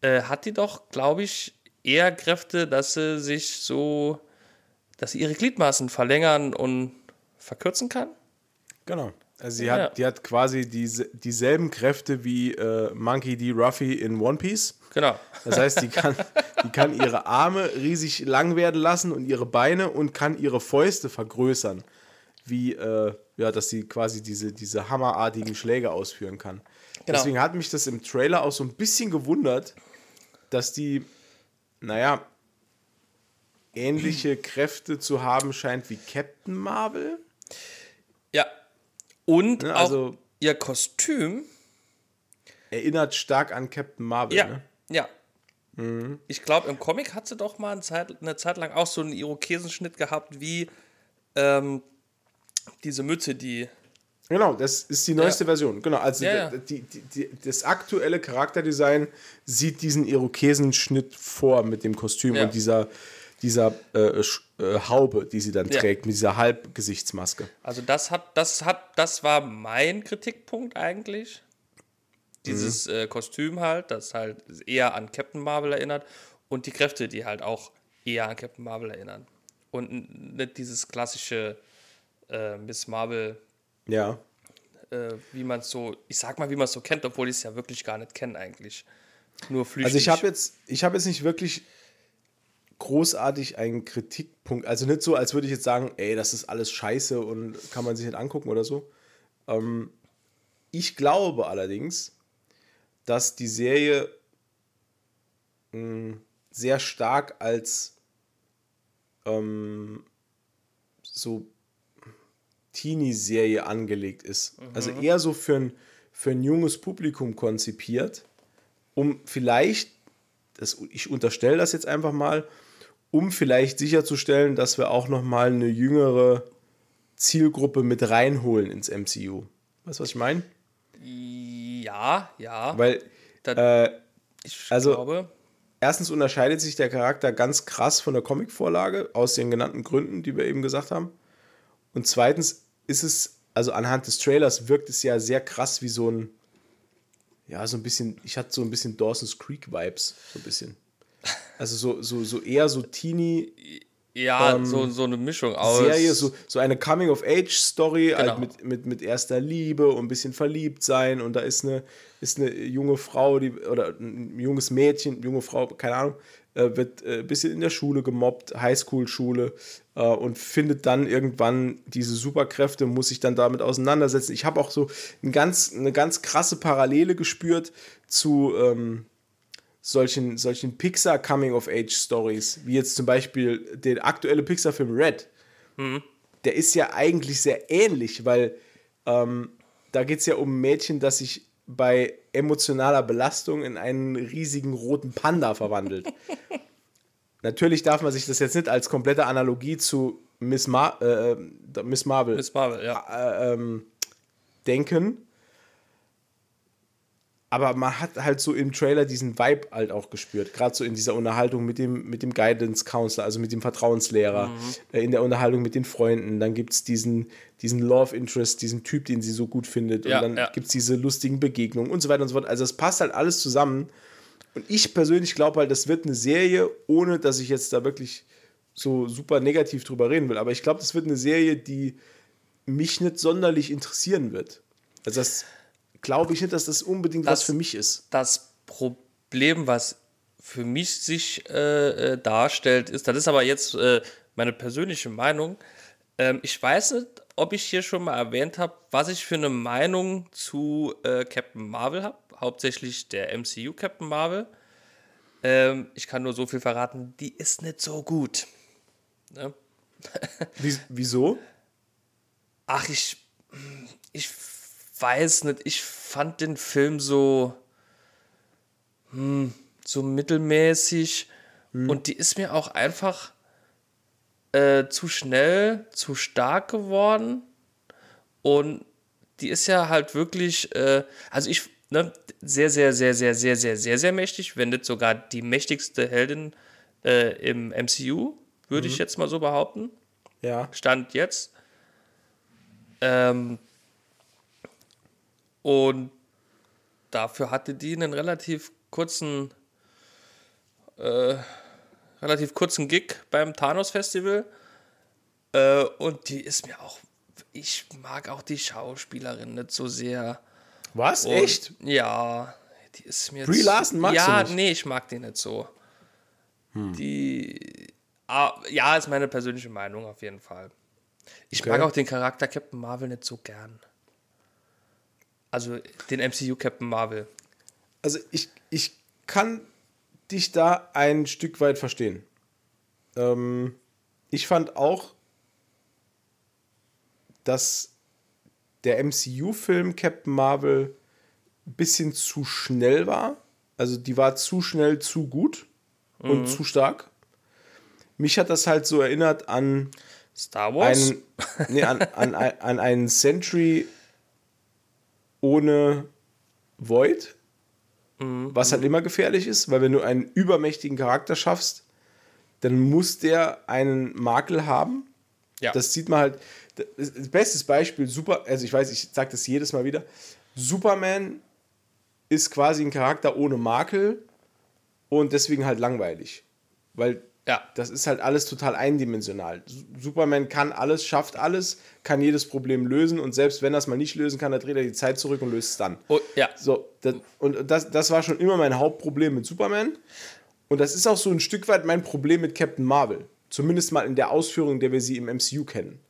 äh, hat die doch, glaube ich, eher Kräfte, dass sie sich so, dass sie ihre Gliedmaßen verlängern und verkürzen kann. Genau. Also sie Ja. hat, die hat quasi diese, dieselben Kräfte wie äh, Monkey D. Ruffy in One Piece. Genau. Das heißt, die kann, die kann ihre Arme riesig lang werden lassen und ihre Beine und kann ihre Fäuste vergrößern. Wie, äh, ja, dass sie quasi diese, diese hammerartigen Schläge ausführen kann. Genau. Deswegen hat mich das im Trailer auch so ein bisschen gewundert, dass die, naja, ähnliche Kräfte zu haben scheint wie Captain Marvel. Ja. Und Ne, auch also- ihr Kostüm. Erinnert stark an Captain Marvel. Ja. Ne? Ja. Ich glaube, im Comic hat sie doch mal eine Zeit, eine Zeit lang auch so einen Irokesenschnitt gehabt, wie ähm, diese Mütze, die. Genau, das ist die neueste Ja. Version. Genau, also Ja, ja. Die, die, die, das aktuelle Charakterdesign sieht diesen Irokesenschnitt vor mit dem Kostüm und dieser, dieser äh, äh, Haube, die sie dann Ja. trägt, mit dieser Halbgesichtsmaske. Also das hat, das hat, das war mein Kritikpunkt eigentlich. Dieses äh, Kostüm halt, das halt eher an Captain Marvel erinnert und die Kräfte, die halt auch eher an Captain Marvel erinnern. Und nicht dieses klassische äh, Miss Marvel Ja. äh, wie man es so, ich sag mal, wie man es so kennt, obwohl ich es ja wirklich gar nicht kenne eigentlich. Nur flüchtig. Also ich habe jetzt, ich habe jetzt nicht wirklich großartig einen Kritikpunkt, also nicht so, als würde ich jetzt sagen, ey, das ist alles scheiße und kann man sich nicht angucken oder so. Ähm, ich glaube allerdings, dass die Serie mh, sehr stark als ähm, so Teenie-Serie angelegt ist. Also eher so für ein, für ein junges Publikum konzipiert, um vielleicht, das, ich unterstelle das jetzt einfach mal, um vielleicht sicherzustellen, dass wir auch noch mal eine jüngere Zielgruppe mit reinholen ins MCU. Weißt du, was ich meine? Ja, Ja. Weil, Das- äh, ich also- glaube, erstens unterscheidet sich der Charakter ganz krass von der Comicvorlage, aus den genannten Gründen, die wir eben gesagt haben. Und zweitens ist es, also anhand des Trailers wirkt es ja sehr krass wie so ein, ja, so ein bisschen, ich hatte so ein bisschen Dawson's Creek-Vibes, so ein bisschen. Also so, so, so eher so Teenie, ja, so, so eine Mischung aus. ähm, Serie, so, so eine Coming-of-Age-Story Genau. halt mit, mit, mit erster Liebe und ein bisschen verliebt sein und da ist eine, ist eine junge Frau, die, oder ein junges Mädchen, junge Frau, keine Ahnung, äh, wird äh, ein bisschen in der Schule gemobbt, Highschool-Schule äh, und findet dann irgendwann diese Superkräfte, muss sich dann damit auseinandersetzen. Ich habe auch so ein ganz, eine ganz krasse Parallele gespürt zu ähm, solchen, solchen Pixar Coming-of-Age-Stories, wie jetzt zum Beispiel der aktuelle Pixar-Film Red. Der ist ja eigentlich sehr ähnlich, weil ähm, da geht es ja um ein Mädchen, das sich bei emotionaler Belastung in einen riesigen roten Panda verwandelt. Natürlich darf man sich das jetzt nicht als komplette Analogie zu Miss, Mar äh, Miss Marvel Miss Marvel, ja. äh, ähm, denken. Aber man hat halt so im Trailer diesen Vibe halt auch gespürt. Gerade so in dieser Unterhaltung mit dem, mit dem Guidance Counselor, also mit dem Vertrauenslehrer, äh, in der Unterhaltung mit den Freunden. Dann gibt es diesen, diesen Love Interest, diesen Typ, den sie so gut findet. Ja, und dann ja. gibt es diese lustigen Begegnungen und so weiter und so fort. Also es passt halt alles zusammen. Und ich persönlich glaube halt, das wird eine Serie, ohne dass ich jetzt da wirklich so super negativ drüber reden will. Aber ich glaube, das wird eine Serie, die mich nicht sonderlich interessieren wird. Also das glaube ich nicht, dass das unbedingt was Das- für mich ist. Das Problem, was für mich sich äh, äh, darstellt, ist, das ist aber jetzt äh, meine persönliche Meinung. Ähm, ich weiß nicht, ob ich hier schon mal erwähnt habe, was ich für eine Meinung zu äh, Captain Marvel habe, hauptsächlich der MCU Captain Marvel. Ähm, ich kann nur so viel verraten, die ist nicht so gut. Ne? Wie, wieso? Ach, ich, ich weiß nicht. Ich fand den Film so, hm, so mittelmäßig. Und die ist mir auch einfach äh, zu schnell, zu stark geworden. Und die ist ja halt wirklich, äh, also ich, ne, sehr, sehr, sehr, sehr, sehr, sehr, sehr, sehr mächtig, wenn nicht sogar die mächtigste Heldin äh, im MCU, würde ich jetzt mal so behaupten. Ja. Stand jetzt. Ähm, und dafür hatte die einen relativ kurzen, äh, relativ kurzen Gig beim Thanos Festival. Äh, und die ist mir auch, ich mag auch die Schauspielerin nicht so sehr. Was? Und, Echt? Ja, die ist mir Brie Larson magst ja, du nicht? nee, ich mag die nicht so. Die, ah, ja, ist meine persönliche Meinung auf jeden Fall. Ich Okay. mag auch den Charakter Captain Marvel nicht so gern. Also den MCU Captain Marvel. Also ich, ich kann dich da ein Stück weit verstehen. Ähm, ich fand auch, dass der MCU-Film Captain Marvel ein bisschen zu schnell war. Also die war zu schnell, zu gut und zu stark. Mich hat das halt so erinnert an Star Wars? einen, nee, an, an, an einen Sentry ohne Void, was halt immer gefährlich ist, weil wenn du einen übermächtigen Charakter schaffst, dann muss der einen Makel haben. ja. Das sieht man halt. Das bestes Beispiel, super, also ich weiß, ich sage das jedes Mal wieder. Superman ist quasi ein Charakter ohne Makel und deswegen halt langweilig. Weil ja. das ist halt alles total eindimensional. Su- Superman kann alles, schafft alles, kann jedes Problem lösen und selbst wenn er es mal nicht lösen kann, dann dreht er die Zeit zurück und löst es dann. Oh, ja. So, das, und das, das war schon immer mein Hauptproblem mit Superman. Und das ist auch so ein Stück weit mein Problem mit Captain Marvel. Zumindest mal in der Ausführung, in der wir sie im MCU kennen.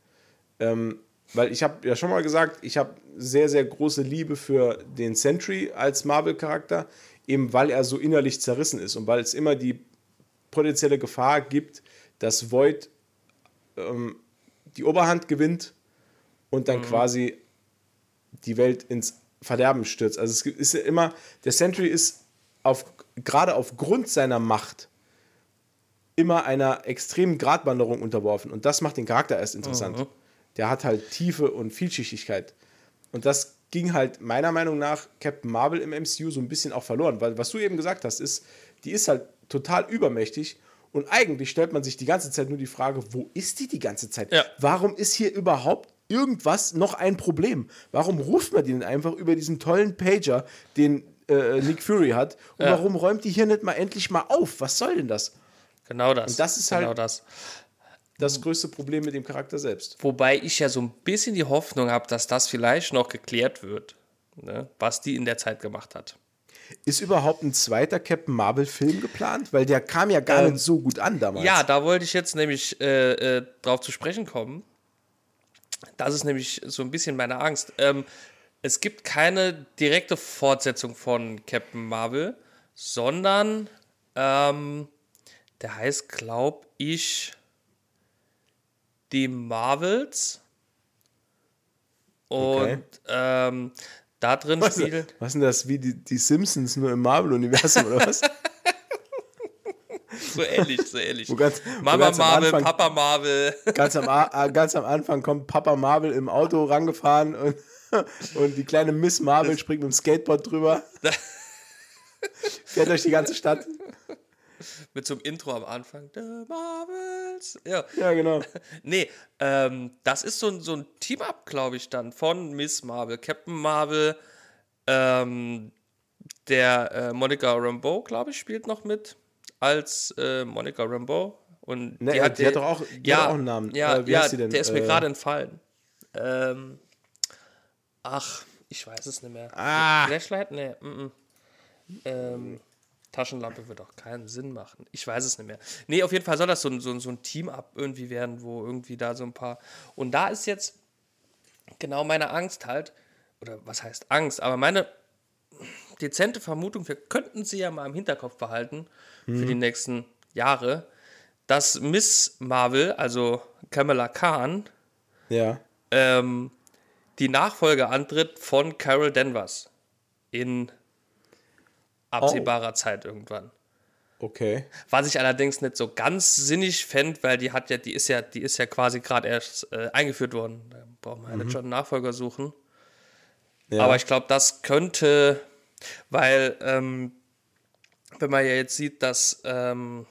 Ähm, weil ich habe ja schon mal gesagt, ich habe sehr, sehr große Liebe für den Sentry als Marvel-Charakter, eben weil er so innerlich zerrissen ist und weil es immer die potenzielle Gefahr gibt, dass Void ähm, die Oberhand gewinnt und dann quasi die Welt ins Verderben stürzt. Also es ist ja immer, der Sentry ist auf, gerade aufgrund seiner Macht immer einer extremen Gratwanderung unterworfen. Und das macht den Charakter erst interessant. Der hat halt Tiefe und Vielschichtigkeit. Und das ging halt meiner Meinung nach Captain Marvel im MCU so ein bisschen auch verloren, weil was du eben gesagt hast, ist, die ist halt total übermächtig und eigentlich stellt man sich die ganze Zeit nur die Frage, wo ist die die ganze Zeit? Ja. Warum ist hier überhaupt irgendwas noch ein Problem? Warum ruft man die denn einfach über diesen tollen Pager, den äh, Nick Fury hat? Und Ja. warum räumt die hier nicht mal endlich mal auf? Was soll denn das? Genau das. Und das ist genau halt- das. Das größte Problem mit dem Charakter selbst. Wobei ich ja so ein bisschen die Hoffnung habe, dass das vielleicht noch geklärt wird, ne? was die in der Zeit gemacht hat. Ist überhaupt ein zweiter Captain Marvel-Film geplant? Weil der kam ja gar Ähm, nicht so gut an damals. Ja, da wollte ich jetzt nämlich äh, äh, drauf zu sprechen kommen. Das ist nämlich so ein bisschen meine Angst. Ähm, es gibt keine direkte Fortsetzung von Captain Marvel, sondern ähm, der heißt, glaub ich, die Marvels. Und Okay. ähm, da drin Was, spielen. was sind das, wie die, die Simpsons nur im Marvel-Universum oder was? So ähnlich, so ähnlich. Ganz- Mama Marvel, Anfang- Papa Marvel. ganz, am, äh, ganz am Anfang kommt Papa Marvel im Auto rangefahren und, und die kleine Miss Marvel springt mit dem Skateboard drüber. Fährt durch die ganze Stadt. Mit so einem Intro am Anfang. The Marvels. Ja. Ja, genau. Nee, ähm, das ist so, ein- so ein Team-Up, glaube ich, dann von Miss Marvel, Captain Marvel, ähm, der äh, Monica Rambeau, glaube ich, spielt noch mit als äh, Monica Rambeau. Und Ne, die hat doch auch- die ja, hat auch einen Namen. Ja, Äh, wie ja heißt die denn? der ist mir Äh, gerade entfallen. Ähm, ach, ich weiß es nicht mehr. Ah. Flashlight? Nee, mm, mm. Ähm, Taschenlampe wird auch keinen Sinn machen. Ich weiß es nicht mehr. Nee, auf jeden Fall soll das so ein, so so ein Team-Up irgendwie werden, wo irgendwie da so ein paar. Und da ist jetzt genau meine Angst halt, oder was heißt Angst, aber meine dezente Vermutung, wir könnten sie ja mal im Hinterkopf behalten für die nächsten Jahre, dass Miss Marvel, also Kamala Khan, Ja. ähm, die Nachfolge antritt von Carol Danvers in absehbarer Zeit irgendwann. Okay. Was ich allerdings nicht so ganz sinnig fände, weil die hat ja, die ist ja, die ist ja quasi gerade erst äh, eingeführt worden. Da braucht man ja nicht schon einen Nachfolger suchen. Ja. Aber ich glaube, das könnte, weil, ähm, wenn man ja jetzt sieht, dass ähm,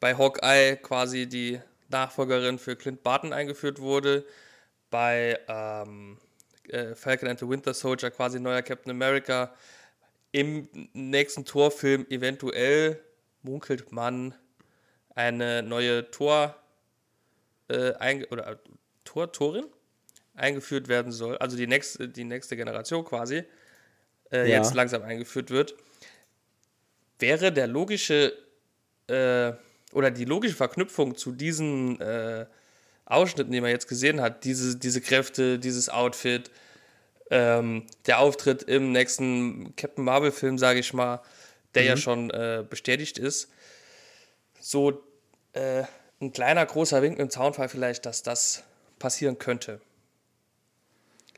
bei Hawkeye quasi die Nachfolgerin für Clint Barton eingeführt wurde, bei ähm, äh, Falcon and the Winter Soldier quasi neuer Captain America, im nächsten Torfilm eventuell munkelt man eine neue Tor äh, einge oder äh, Tor Torin eingeführt werden soll, also die nächste die nächste Generation quasi äh, Ja. jetzt langsam eingeführt wird, wäre der logische äh, oder die logische Verknüpfung zu diesen äh, Ausschnitten, die man jetzt gesehen hat, diese, diese Kräfte, dieses Outfit, ähm, der Auftritt im nächsten Captain Marvel-Film, sage ich mal, der ja schon äh, bestätigt ist, so äh, ein kleiner, großer Wink im Zaunfall vielleicht, dass das passieren könnte.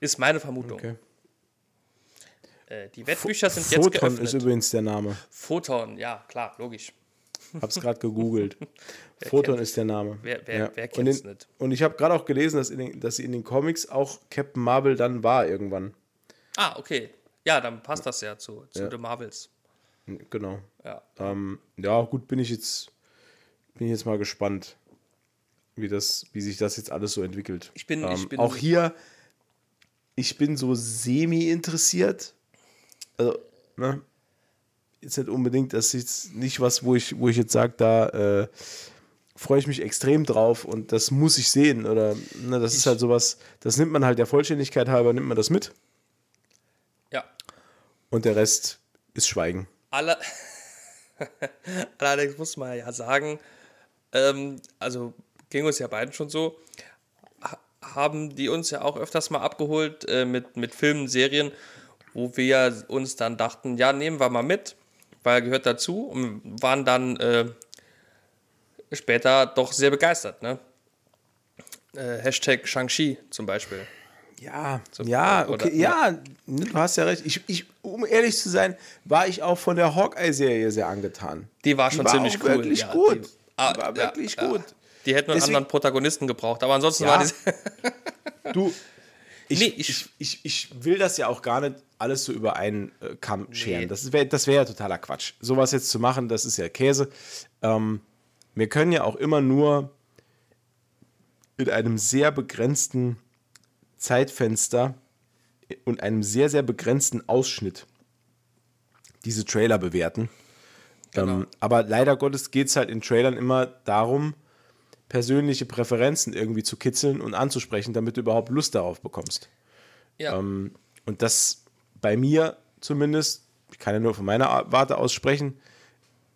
Ist meine Vermutung. okay. Äh, die Wettbücher sind jetzt Photon geöffnet. ist übrigens der Name. Photon, ja, klar, logisch. Hab's gerade gegoogelt. Photon ist der Name. Wer- wer- ja. wer und, kennt's in, nicht? und ich habe gerade auch gelesen, dass, in den, dass sie in den Comics auch Captain Marvel dann war irgendwann. Ah, okay. Ja, dann passt das ja zu, zu Ja. The Marvels. Genau. Ja. Ähm, ja, gut, bin ich jetzt bin ich jetzt mal gespannt, wie das, wie sich das jetzt alles so entwickelt. Ich bin- ähm, ich bin- auch hier, ich bin so semi interessiert. Also, ne? Jetzt nicht unbedingt, das ist nicht was, wo ich, wo ich jetzt sage, da äh, freue ich mich extrem drauf und das muss ich sehen. Oder ne, das ist halt sowas, das nimmt man halt der Vollständigkeit halber, nimmt man das mit Ja. und der Rest ist Schweigen. Alle Allerdings muss man ja sagen, ähm, also ging uns ja beiden schon so, ha- haben die uns ja auch öfters mal abgeholt äh, mit, mit Filmen, Serien, wo wir uns dann dachten, ja, nehmen wir mal mit, weil gehört dazu und waren dann äh, später doch sehr begeistert. Ne? Äh, Hashtag Shang-Chi zum Beispiel. Ja, ja, oder- okay, ja, ne, du hast ja recht. Ich, ich, um ehrlich zu sein, war ich auch von der Hawkeye-Serie sehr angetan. Die war schon war ziemlich cool. wirklich ja, gut. Die, Die ah, war ja, wirklich ja. gut. Die hätten einen Deswegen- anderen Protagonisten gebraucht, aber ansonsten Ja. war die. Du, Ich, Nee, ich, ich- ich, ich, will das ja auch gar nicht alles so über einen äh, Kamm scheren. Das wäre das wär ja totaler Quatsch. Sowas jetzt zu machen, das ist ja Käse. Ähm, wir können ja auch immer nur in einem sehr begrenzten Zeitfenster und einem sehr, sehr begrenzten Ausschnitt diese Trailer bewerten. Ähm, aber leider Gottes geht es halt in Trailern immer darum, persönliche Präferenzen irgendwie zu kitzeln und anzusprechen, damit du überhaupt Lust darauf bekommst. Ja. Ähm, und das bei mir zumindest, ich kann ja nur von meiner Warte aus sprechen,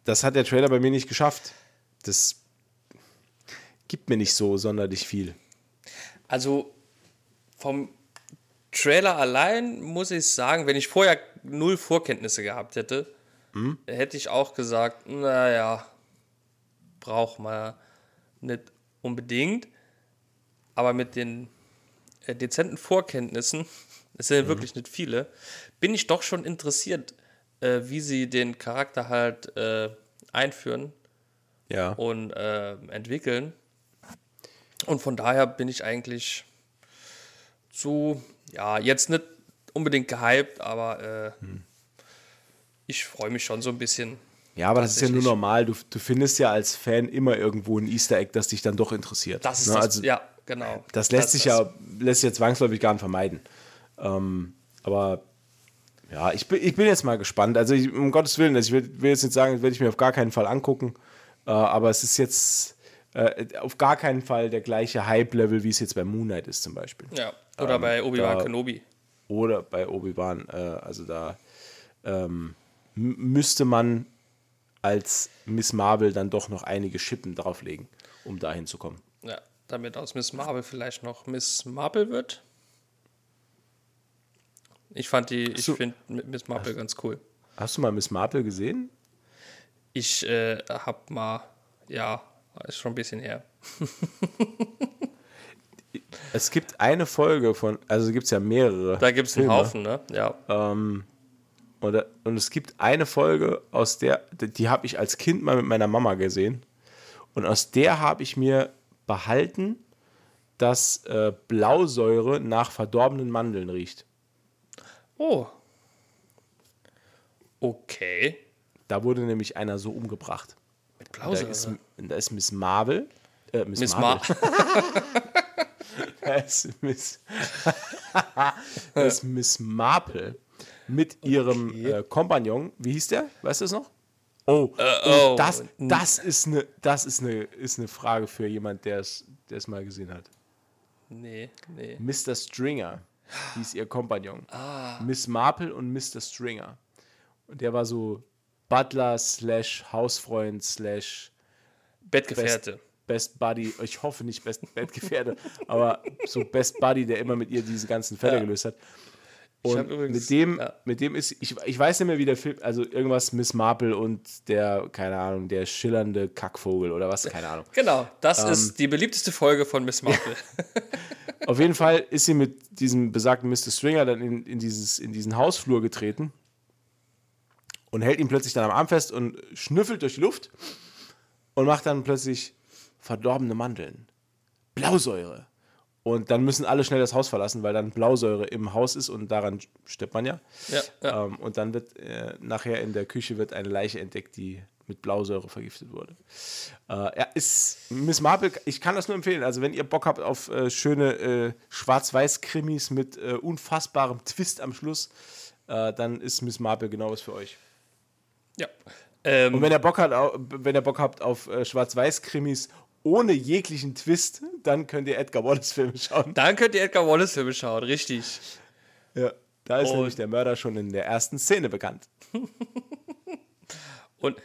das hat der Trailer bei mir nicht geschafft. Das gibt mir nicht so sonderlich viel. Also vom Trailer allein muss ich sagen, wenn ich vorher null Vorkenntnisse gehabt hätte, hätte ich auch gesagt, naja, braucht man nicht unbedingt. Aber mit den äh, dezenten Vorkenntnissen, es sind ja wirklich nicht viele, bin ich doch schon interessiert, äh, wie sie den Charakter halt äh, einführen Ja. und äh, entwickeln. Und von daher bin ich eigentlich so, ja, jetzt nicht unbedingt gehypt, aber äh, ich freue mich schon so ein bisschen. Ja, aber das ist ja nur normal. Du, du findest ja als Fan immer irgendwo ein Easter Egg, das dich dann doch interessiert. Das ist Ne? das, also, ja, genau. Das lässt sich ja lässt sich ja zwangsläufig gar nicht vermeiden. Ähm, aber ja, ich bin, ich bin jetzt mal gespannt. Also ich, um Gottes Willen, also ich will, will jetzt nicht sagen, das werde ich mir auf gar keinen Fall angucken. Äh, aber es ist jetzt äh, auf gar keinen Fall der gleiche Hype-Level, wie es jetzt bei Moon Knight ist zum Beispiel. Ja, oder Ähm, bei Obi-Wan Kenobi. Oder bei Obi-Wan. Äh, also da ähm, müsste man als Miss Marvel dann doch noch einige Schippen drauflegen, um dahin zu kommen. Ja, damit aus Miss Marvel vielleicht noch Miss Marple wird. Ich fand die, ich so. finde Miss Marple ganz cool. Hast du mal Miss Marvel gesehen? Ich äh, hab mal, ja, ist schon ein bisschen her. Es gibt eine Folge von, also gibt es ja mehrere. Da gibt es einen. Haufen, ne? Ja. Und, und es gibt eine Folge, aus der, die habe ich als Kind mal mit meiner Mama gesehen. Und aus der habe ich mir behalten, dass äh, Blausäure nach verdorbenen Mandeln riecht. Oh. Okay. Da wurde nämlich einer so umgebracht. Mit Da Blausäure. ist, da ist Miss Marvel. Äh, Miss, Miss Marvel. Mar Da ist Miss, da ist Miss Marple mit ihrem äh, Kompagnon. Wie hieß der? Weißt du es noch? Oh, oh. das, das, ist eine, das ist, eine, ist eine Frage für jemand, der es der es mal gesehen hat. Nee, nee. Mr. Stringer hieß ihr Kompagnon. Ah. Miss Marple und Mr. Stringer. Und der war so Butler slash Hausfreund slash Bettgefährte. Best Buddy, ich hoffe nicht Best Bettgefährte, aber so Best Buddy, der immer mit ihr diese ganzen Fälle Ja. gelöst hat. Und übrigens- mit dem, ja. mit dem ist, ich, ich weiß nicht mehr, wie der Film, also irgendwas Miss Marple und der, keine Ahnung, der schillernde Kackvogel oder was, keine Ahnung. Genau, das Ähm. ist die beliebteste Folge von Miss Marple. Auf jeden Fall ist sie mit diesem besagten Mr. Stringer dann in, in, dieses, in diesen Hausflur getreten und hält ihn plötzlich dann am Arm fest und schnüffelt durch die Luft und macht dann plötzlich verdorbene Mandeln. Blausäure. Und dann müssen alle schnell das Haus verlassen, weil dann Blausäure im Haus ist und daran stirbt man ja. Ja, ja. Ähm, und dann wird äh, nachher in der Küche wird eine Leiche entdeckt, die mit Blausäure vergiftet wurde. Äh, ja, ist Miss Marple, ich kann das nur empfehlen. Also, wenn ihr Bock habt auf äh, schöne äh, Schwarz-Weiß-Krimis mit äh, unfassbarem Twist am Schluss, äh, dann ist Miss Marple genau was für euch. ja. Ähm, Und wenn ihr Bock, hat, wenn ihr Bock habt auf Schwarz-Weiß-Krimis ohne jeglichen Twist, dann könnt ihr Edgar Wallace-Filme schauen. dann könnt ihr Edgar Wallace-Filme schauen, richtig. Ja, da ist Und- nämlich der Mörder schon in der ersten Szene bekannt. Und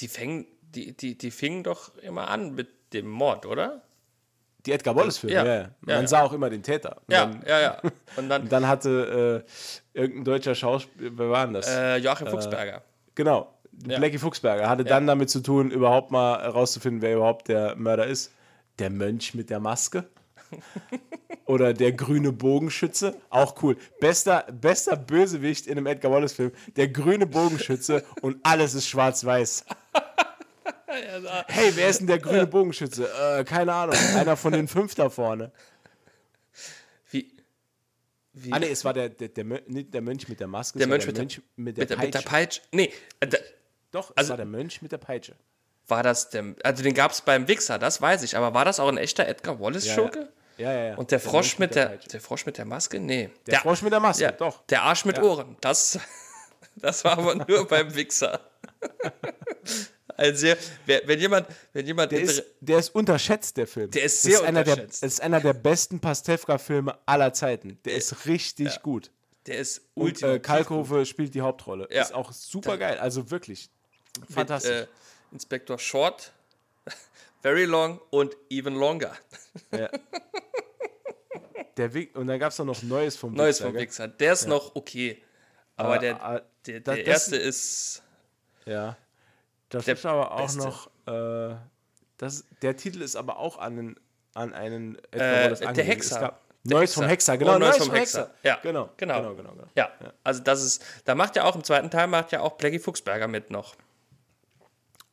die fängen, die, die, die fingen doch immer an mit dem Mord, oder? Die Edgar Wallace-Filme, Ja. ja. Man ja. sah auch immer den Täter. Und Ja, dann, ja, ja. Und dann Und dann hatte äh, irgendein deutscher Schauspieler, wer war denn das? äh, Joachim Fuchsberger. genau, ja. Blackie Fuchsberger hatte dann damit zu tun, überhaupt mal herauszufinden, wer überhaupt der Mörder ist. Der Mönch mit der Maske. Oder der grüne Bogenschütze. Auch cool. Bester, bester Bösewicht in einem Edgar Wallace-Film. Der grüne Bogenschütze und alles ist schwarz-weiß. Hey, wer ist denn der grüne Bogenschütze? Äh, keine Ahnung. Einer von den fünf da vorne. Wie, wie, Ah, nee, es war der, der, der, Mö- nicht der Mönch mit der Maske, der Mönch mit, der, mit der mit, der, mit der Peitsche. Peitsche. Nee, äh, Doch, es Also- war der Mönch mit der Peitsche. war das der. Also den gab es beim Wichser, das weiß ich. Aber war das auch ein echter Edgar Wallace-Schurke? Ja, ja, ja. Und der Frosch Mönch mit der, Peitsche. der Frosch mit der Maske? Nee. Der Frosch mit der Maske, ja, doch. Der Arsch mit Ohren. Das, das war aber nur beim Wichser. Also, wenn jemand, wenn jemand Der ist, der ist unterschätzt, der Film. Der ist Das sehr einer der, unterschätzt. Das ist einer der besten Pastewka-Filme aller Zeiten. Der ist richtig gut. der ist Und ultimativ äh, Kalkofe spielt die Hauptrolle. Ja. Ist auch super geil. Also wirklich mit, fantastisch. äh, Inspektor Short, Very Long und Even Longer. der Weg, und dann gab es noch Neues vom Neues Wichser, vom gell? Wichser. Der ist noch okay. Aber Aber, der, äh, der, der das- erste ist. Ja. Das Der ist aber auch Beste. noch. Äh, das, der Titel ist aber auch an, einen- an einen Äh, der angelegt. Hexer. Neues vom Hexer. Hexer, genau. Oh, Neues vom Hexer. Ja, genau. genau. genau, genau, genau. Ja, also das ist. Da macht ja auch im zweiten Teil macht ja auch Blackie Fuchsberger mit noch.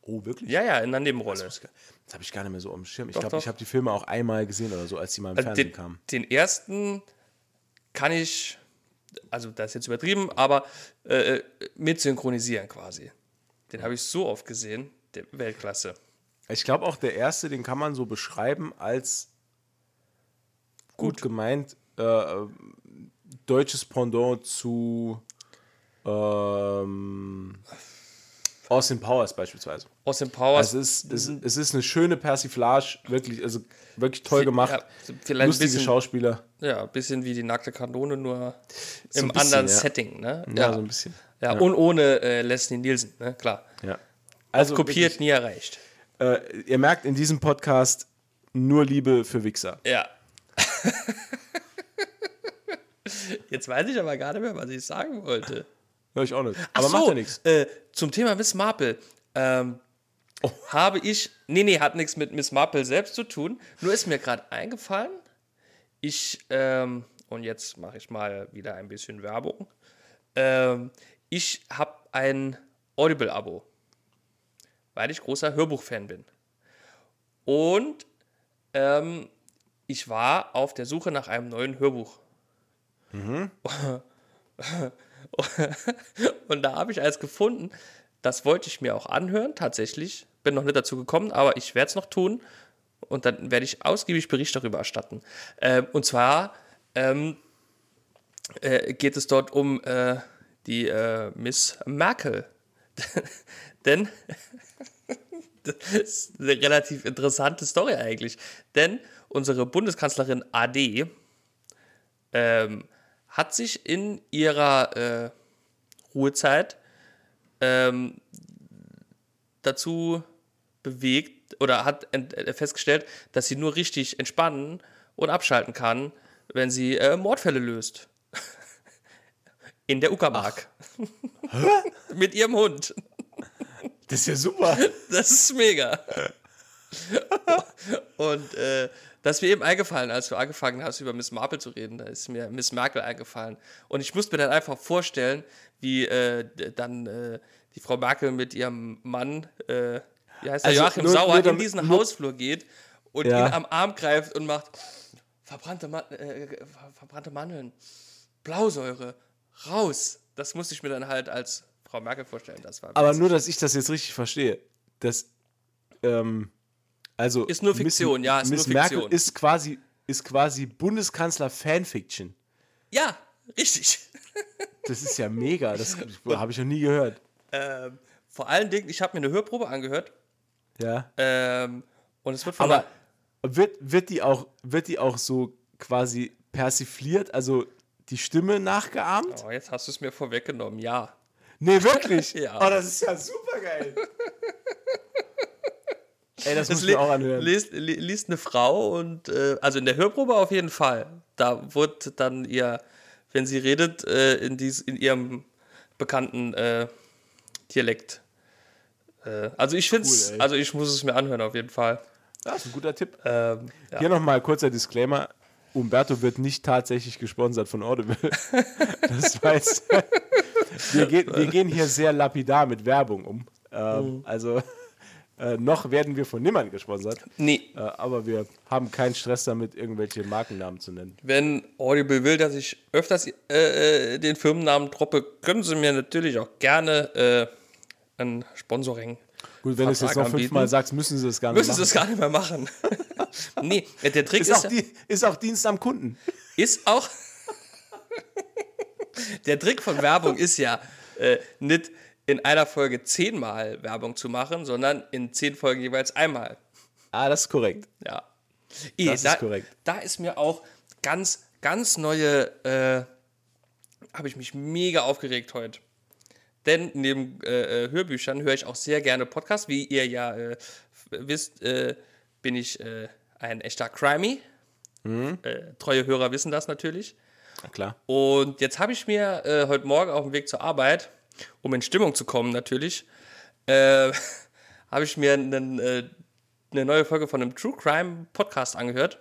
Oh, wirklich? Ja, ja, in der Nebenrolle. Das habe ich gar nicht mehr so dem Schirm. Ich glaube, ich habe die Filme auch einmal gesehen oder so, als die mal im Also Fernsehen den, kamen. den ersten kann ich, also das ist jetzt übertrieben, aber äh, mit synchronisieren quasi. Den habe ich so oft gesehen, der Weltklasse. Ich glaube auch, der erste, den kann man so beschreiben als gut, gemeint äh, deutsches Pendant zu ähm, Austin Powers beispielsweise. Austin Powers. Also es ist, es, es ist eine schöne Persiflage, wirklich, also wirklich toll gemacht. Ja, Lustige bisschen, Schauspieler. ja, ein bisschen wie die nackte Kanone, nur So im bisschen, anderen ja. Setting. Ne? Ja, so ein bisschen. Ja, und ohne äh, Leslie Nielsen, ne? klar. Ja. Also Kopiert, nie erreicht. Wirklich, äh, ihr merkt in diesem Podcast nur Liebe für Wichser. Ja. Jetzt weiß ich aber gar nicht mehr, was ich sagen wollte. Hör ich auch nicht. Aber so, macht ja nichts. Äh, zum Thema Miss Marple. Ähm, Habe ich. Nee, nee, hat nichts mit Miss Marple selbst zu tun. Nur ist mir gerade eingefallen. Ich. Ähm, und jetzt mache ich mal wieder ein bisschen Werbung. Ähm, ich habe ein Audible-Abo. Weil ich großer Hörbuch-Fan bin. Und ähm, ich war auf der Suche nach einem neuen Hörbuch. Und da habe ich eins gefunden, das wollte ich mir auch anhören, tatsächlich. Bin noch nicht dazu gekommen, aber ich werde es noch tun. Und dann werde ich ausgiebig Bericht darüber erstatten. Ähm, und zwar ähm, äh, geht es dort um äh, die äh, Miss Merkel. Denn das ist eine relativ interessante Story eigentlich. Denn unsere Bundeskanzlerin AD ähm, hat sich in ihrer äh, Ruhezeit ähm, dazu bewegt oder hat äh, festgestellt, dass sie nur richtig entspannen und abschalten kann, wenn sie äh, Mordfälle löst. In der Uckermark. Mit ihrem Hund. Das ist ja super. Das ist mega. Und äh, das ist mir eben eingefallen, als du angefangen hast, über Miss Marple zu reden. Da ist mir Miss Merkel eingefallen. Und ich musste mir dann einfach vorstellen, wie äh, dann äh, die Frau Merkel mit ihrem Mann, äh, wie heißt der, Also Joachim nur- Sauer, nur in diesen nur- Hausflur geht und Ja. ihn am Arm greift und macht verbrannte, Ma äh, ver- verbrannte Mandeln, Blausäure, raus. Das musste ich mir dann halt als Frau Merkel vorstellen. Das war Aber nur, dass ich das jetzt richtig verstehe. Das, ähm, also Ist nur Fiktion, Miss, ja, ist Miss nur Merkel Fiktion. ist quasi, ist quasi Bundeskanzler-Fanfiction. Ja, richtig. Das ist ja mega. Das habe ich noch nie gehört. Ähm, vor allen Dingen, ich habe mir eine Hörprobe angehört Ja. ähm, und es wird von Aber wird, wird, die auch, wird die auch so quasi persifliert, also die Stimme nachgeahmt? oh, jetzt hast du es mir vorweggenommen, ja. Nee, wirklich? Ja. Oh, das ist ja super geil. Ey, das, muss ich li- mir auch anhören. Liest, li liest eine Frau und äh, also in der Hörprobe auf jeden Fall. Da wird dann ihr, wenn sie redet, äh, in, dies, in ihrem bekannten äh, Dialekt. Äh, also ich finde es, Cool, also ich muss es mir anhören auf jeden Fall. Das ist ein guter Tipp. Ähm, ja. Hier nochmal kurzer Disclaimer. Umberto wird nicht tatsächlich gesponsert von Audible. Das weiß. Wir, gehen- wir gehen hier sehr lapidar mit Werbung um. Ähm, Mhm. Also, Äh, noch werden wir von niemandem gesponsert. Nee. Äh, aber wir haben keinen Stress damit, irgendwelche Markennamen zu nennen. Wenn Audible will, dass ich öfters äh, äh, den Firmennamen droppe, können sie mir natürlich auch gerne äh, ein Sponsoring. Gut, wenn du es jetzt noch fünfmal sagst, müssen sie es gar nicht Müssen sie machen. es gar nicht mehr machen. nee, der Trick Ist ist, auch, die, ist auch Dienst am Kunden. ist auch. der Trick von Werbung ist ja nicht in einer Folge zehnmal Werbung zu machen, sondern in zehn Folgen jeweils einmal. Ah, das ist korrekt. Ja. Eh, Das ist da, korrekt. Da ist mir auch ganz, ganz neue, äh, habe ich mich mega aufgeregt heute. Denn neben äh, äh, Hörbüchern höre ich auch sehr gerne Podcasts. Wie ihr ja äh, wisst, äh, bin ich äh, ein echter Crimey. Mhm. Treue Hörer wissen das natürlich. Na klar. Und jetzt habe ich mir heute Morgen auf dem Weg zur Arbeit, um in Stimmung zu kommen natürlich, äh, habe ich mir einen, äh, eine neue Folge von einem True Crime Podcast angehört.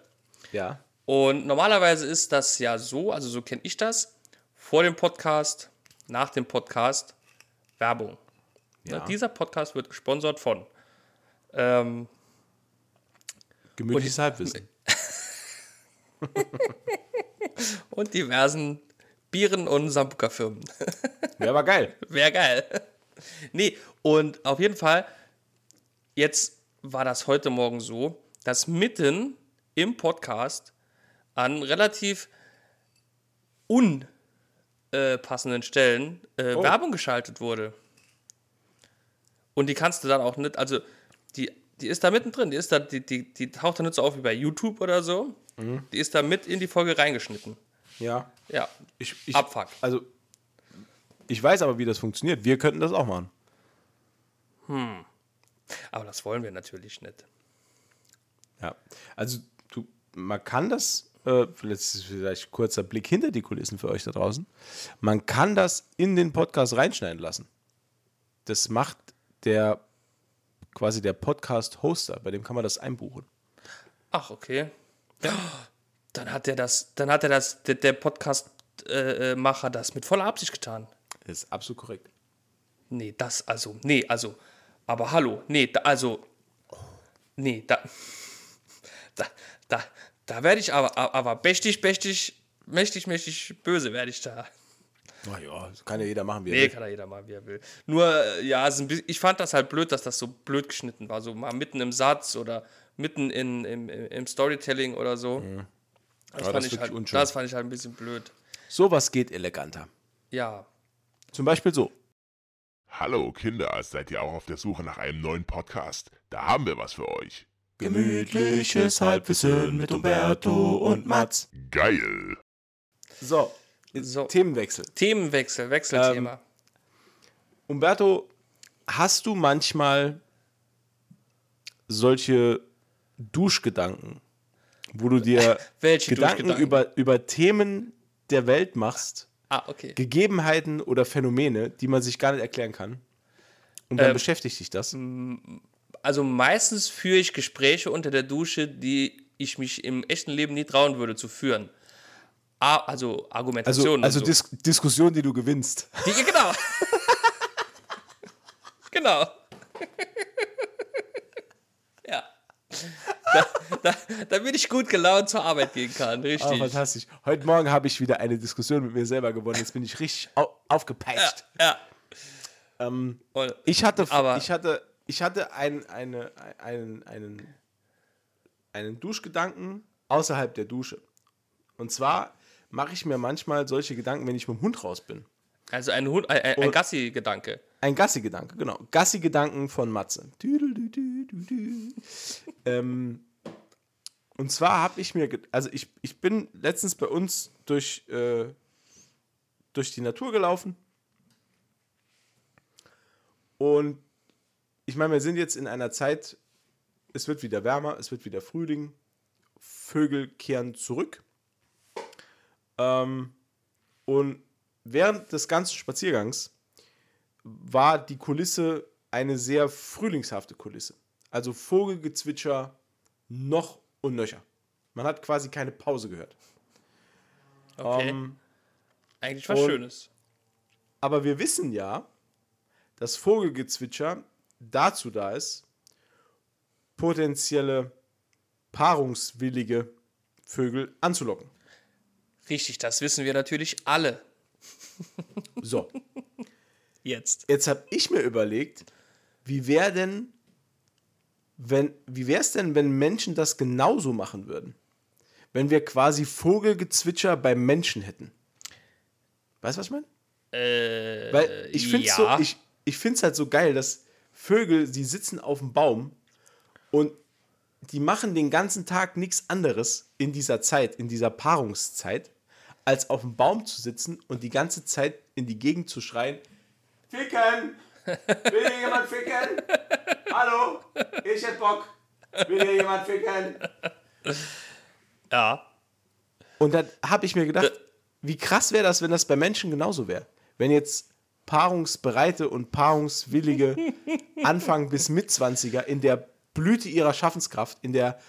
Ja. Und normalerweise ist das ja so, also so kenne ich das, vor dem Podcast, nach dem Podcast, Werbung. Ja. Ne, dieser Podcast wird gesponsert von. Ähm, Gemütliches Halbwissen. und diversen Bieren und Sambuka-Firmen. Wäre aber geil. Wäre geil. nee, und auf jeden Fall, jetzt war das heute Morgen so, dass mitten im Podcast an relativ unpassenden Stellen äh, Oh. Werbung geschaltet wurde. Und die kannst du dann auch nicht, also die, die ist da mittendrin, die ist da, die, die, die taucht da nicht so auf wie bei YouTube oder so. Die ist da mit in die Folge reingeschnitten. Ja. Ja. Ich, ich, Abfuck. Also, ich weiß aber, wie das funktioniert. Wir könnten das auch machen. Aber das wollen wir natürlich nicht. Ja. Also, du, man kann das, äh, jetzt vielleicht kurzer Blick hinter die Kulissen für euch da draußen. Man kann das in den Podcast reinschneiden lassen. Das macht der quasi der Podcast-Hoster, bei dem kann man das einbuchen. Ach, okay. Dann hat er das, dann hat er das, der, der Podcast-Macher das mit voller Absicht getan. Das ist absolut korrekt. Nee, das, also, nee, also, aber hallo, nee, da, also, nee, da, da, da, da werde ich aber, aber mächtig, mächtig, mächtig, mächtig böse werde ich da. Oh ja, das kann ja jeder machen, wie er Nee, will. kann ja jeder mal, wie er will. Nur, äh, ja, ich fand das halt blöd, dass das so blöd geschnitten war. So mal mitten im Satz oder mitten in, im, im im Storytelling oder so. Das, Ja, das fand ist ich halt, unschön. das fand ich halt ein bisschen blöd. Sowas geht eleganter. Ja. Zum Beispiel so. Hallo Kinder, seid ihr auch auf der Suche nach einem neuen Podcast? Da haben wir was für euch. Gemütliches Halbwissen mit Umberto und Mats. Geil! So, So. Themenwechsel. Themenwechsel, Wechselthema. Umberto, hast du manchmal solche Duschgedanken, wo du dir Welche Gedanken Duschgedanken? über, über Themen der Welt machst, ah, okay. Gegebenheiten oder Phänomene, die man sich gar nicht erklären kann? Und dann Ähm, beschäftigt dich das? Also meistens führe ich Gespräche unter der Dusche, die ich mich im echten Leben nie trauen würde zu führen. Also Also, Argumentationen. also und so. Dis Diskussion, die du gewinnst. Die, genau. genau. ja. Da, da, damit ich gut gelaunt zur Arbeit gehen kann, richtig. fantastisch. Heute Morgen habe ich wieder eine Diskussion mit mir selber gewonnen. Jetzt bin ich richtig au aufgepeitscht. ja. Ähm, Und, Ich hatte, Aber- ich hatte, ich hatte ein, eine, einen, einen, einen Duschgedanken außerhalb der Dusche. Und zwar mache ich mir manchmal solche Gedanken, wenn ich mit dem Hund raus bin. also ein, Hund, ein, ein Gassi-Gedanke. Ein Gassi-Gedanke, genau. Gassi-Gedanken von Matze. Ähm, und zwar habe ich mir, also ich, ich bin letztens bei uns durch, äh, durch die Natur gelaufen. Und ich meine, wir sind jetzt in einer Zeit, es wird wieder wärmer, es wird wieder Frühling, Vögel kehren zurück. Ähm, und während des ganzen Spaziergangs war die Kulisse eine sehr frühlingshafte Kulisse. Also Vogelgezwitscher noch und nöcher. Man hat quasi keine Pause gehört. Okay. Ähm, Eigentlich was und- Schönes. aber wir wissen ja, dass Vogelgezwitscher dazu da ist, potenzielle paarungswillige Vögel anzulocken. Richtig, das wissen wir natürlich alle. So, Jetzt. jetzt habe ich mir überlegt, wie wäre denn, wenn, wie wäre es denn, wenn Menschen das genauso machen würden? Wenn wir quasi Vogelgezwitscher beim Menschen hätten. Weißt du, was ich meine? Äh, Weil ich finde es ja. so, ich, ich find's halt so geil, dass Vögel, die sitzen auf dem Baum und die machen den ganzen Tag nichts anderes in dieser Zeit, in dieser Paarungszeit, als auf dem Baum zu sitzen und die ganze Zeit in die Gegend zu schreien: Ficken! Will hier jemand ficken? Hallo? Ich hätte Bock. Will hier jemand ficken? ja. Und dann habe ich mir gedacht, wie krass wäre das, wenn das bei Menschen genauso wäre. Wenn jetzt paarungsbereite und paarungswillige Anfang bis Mitzwanziger in der Blüte ihrer Schaffenskraft, in der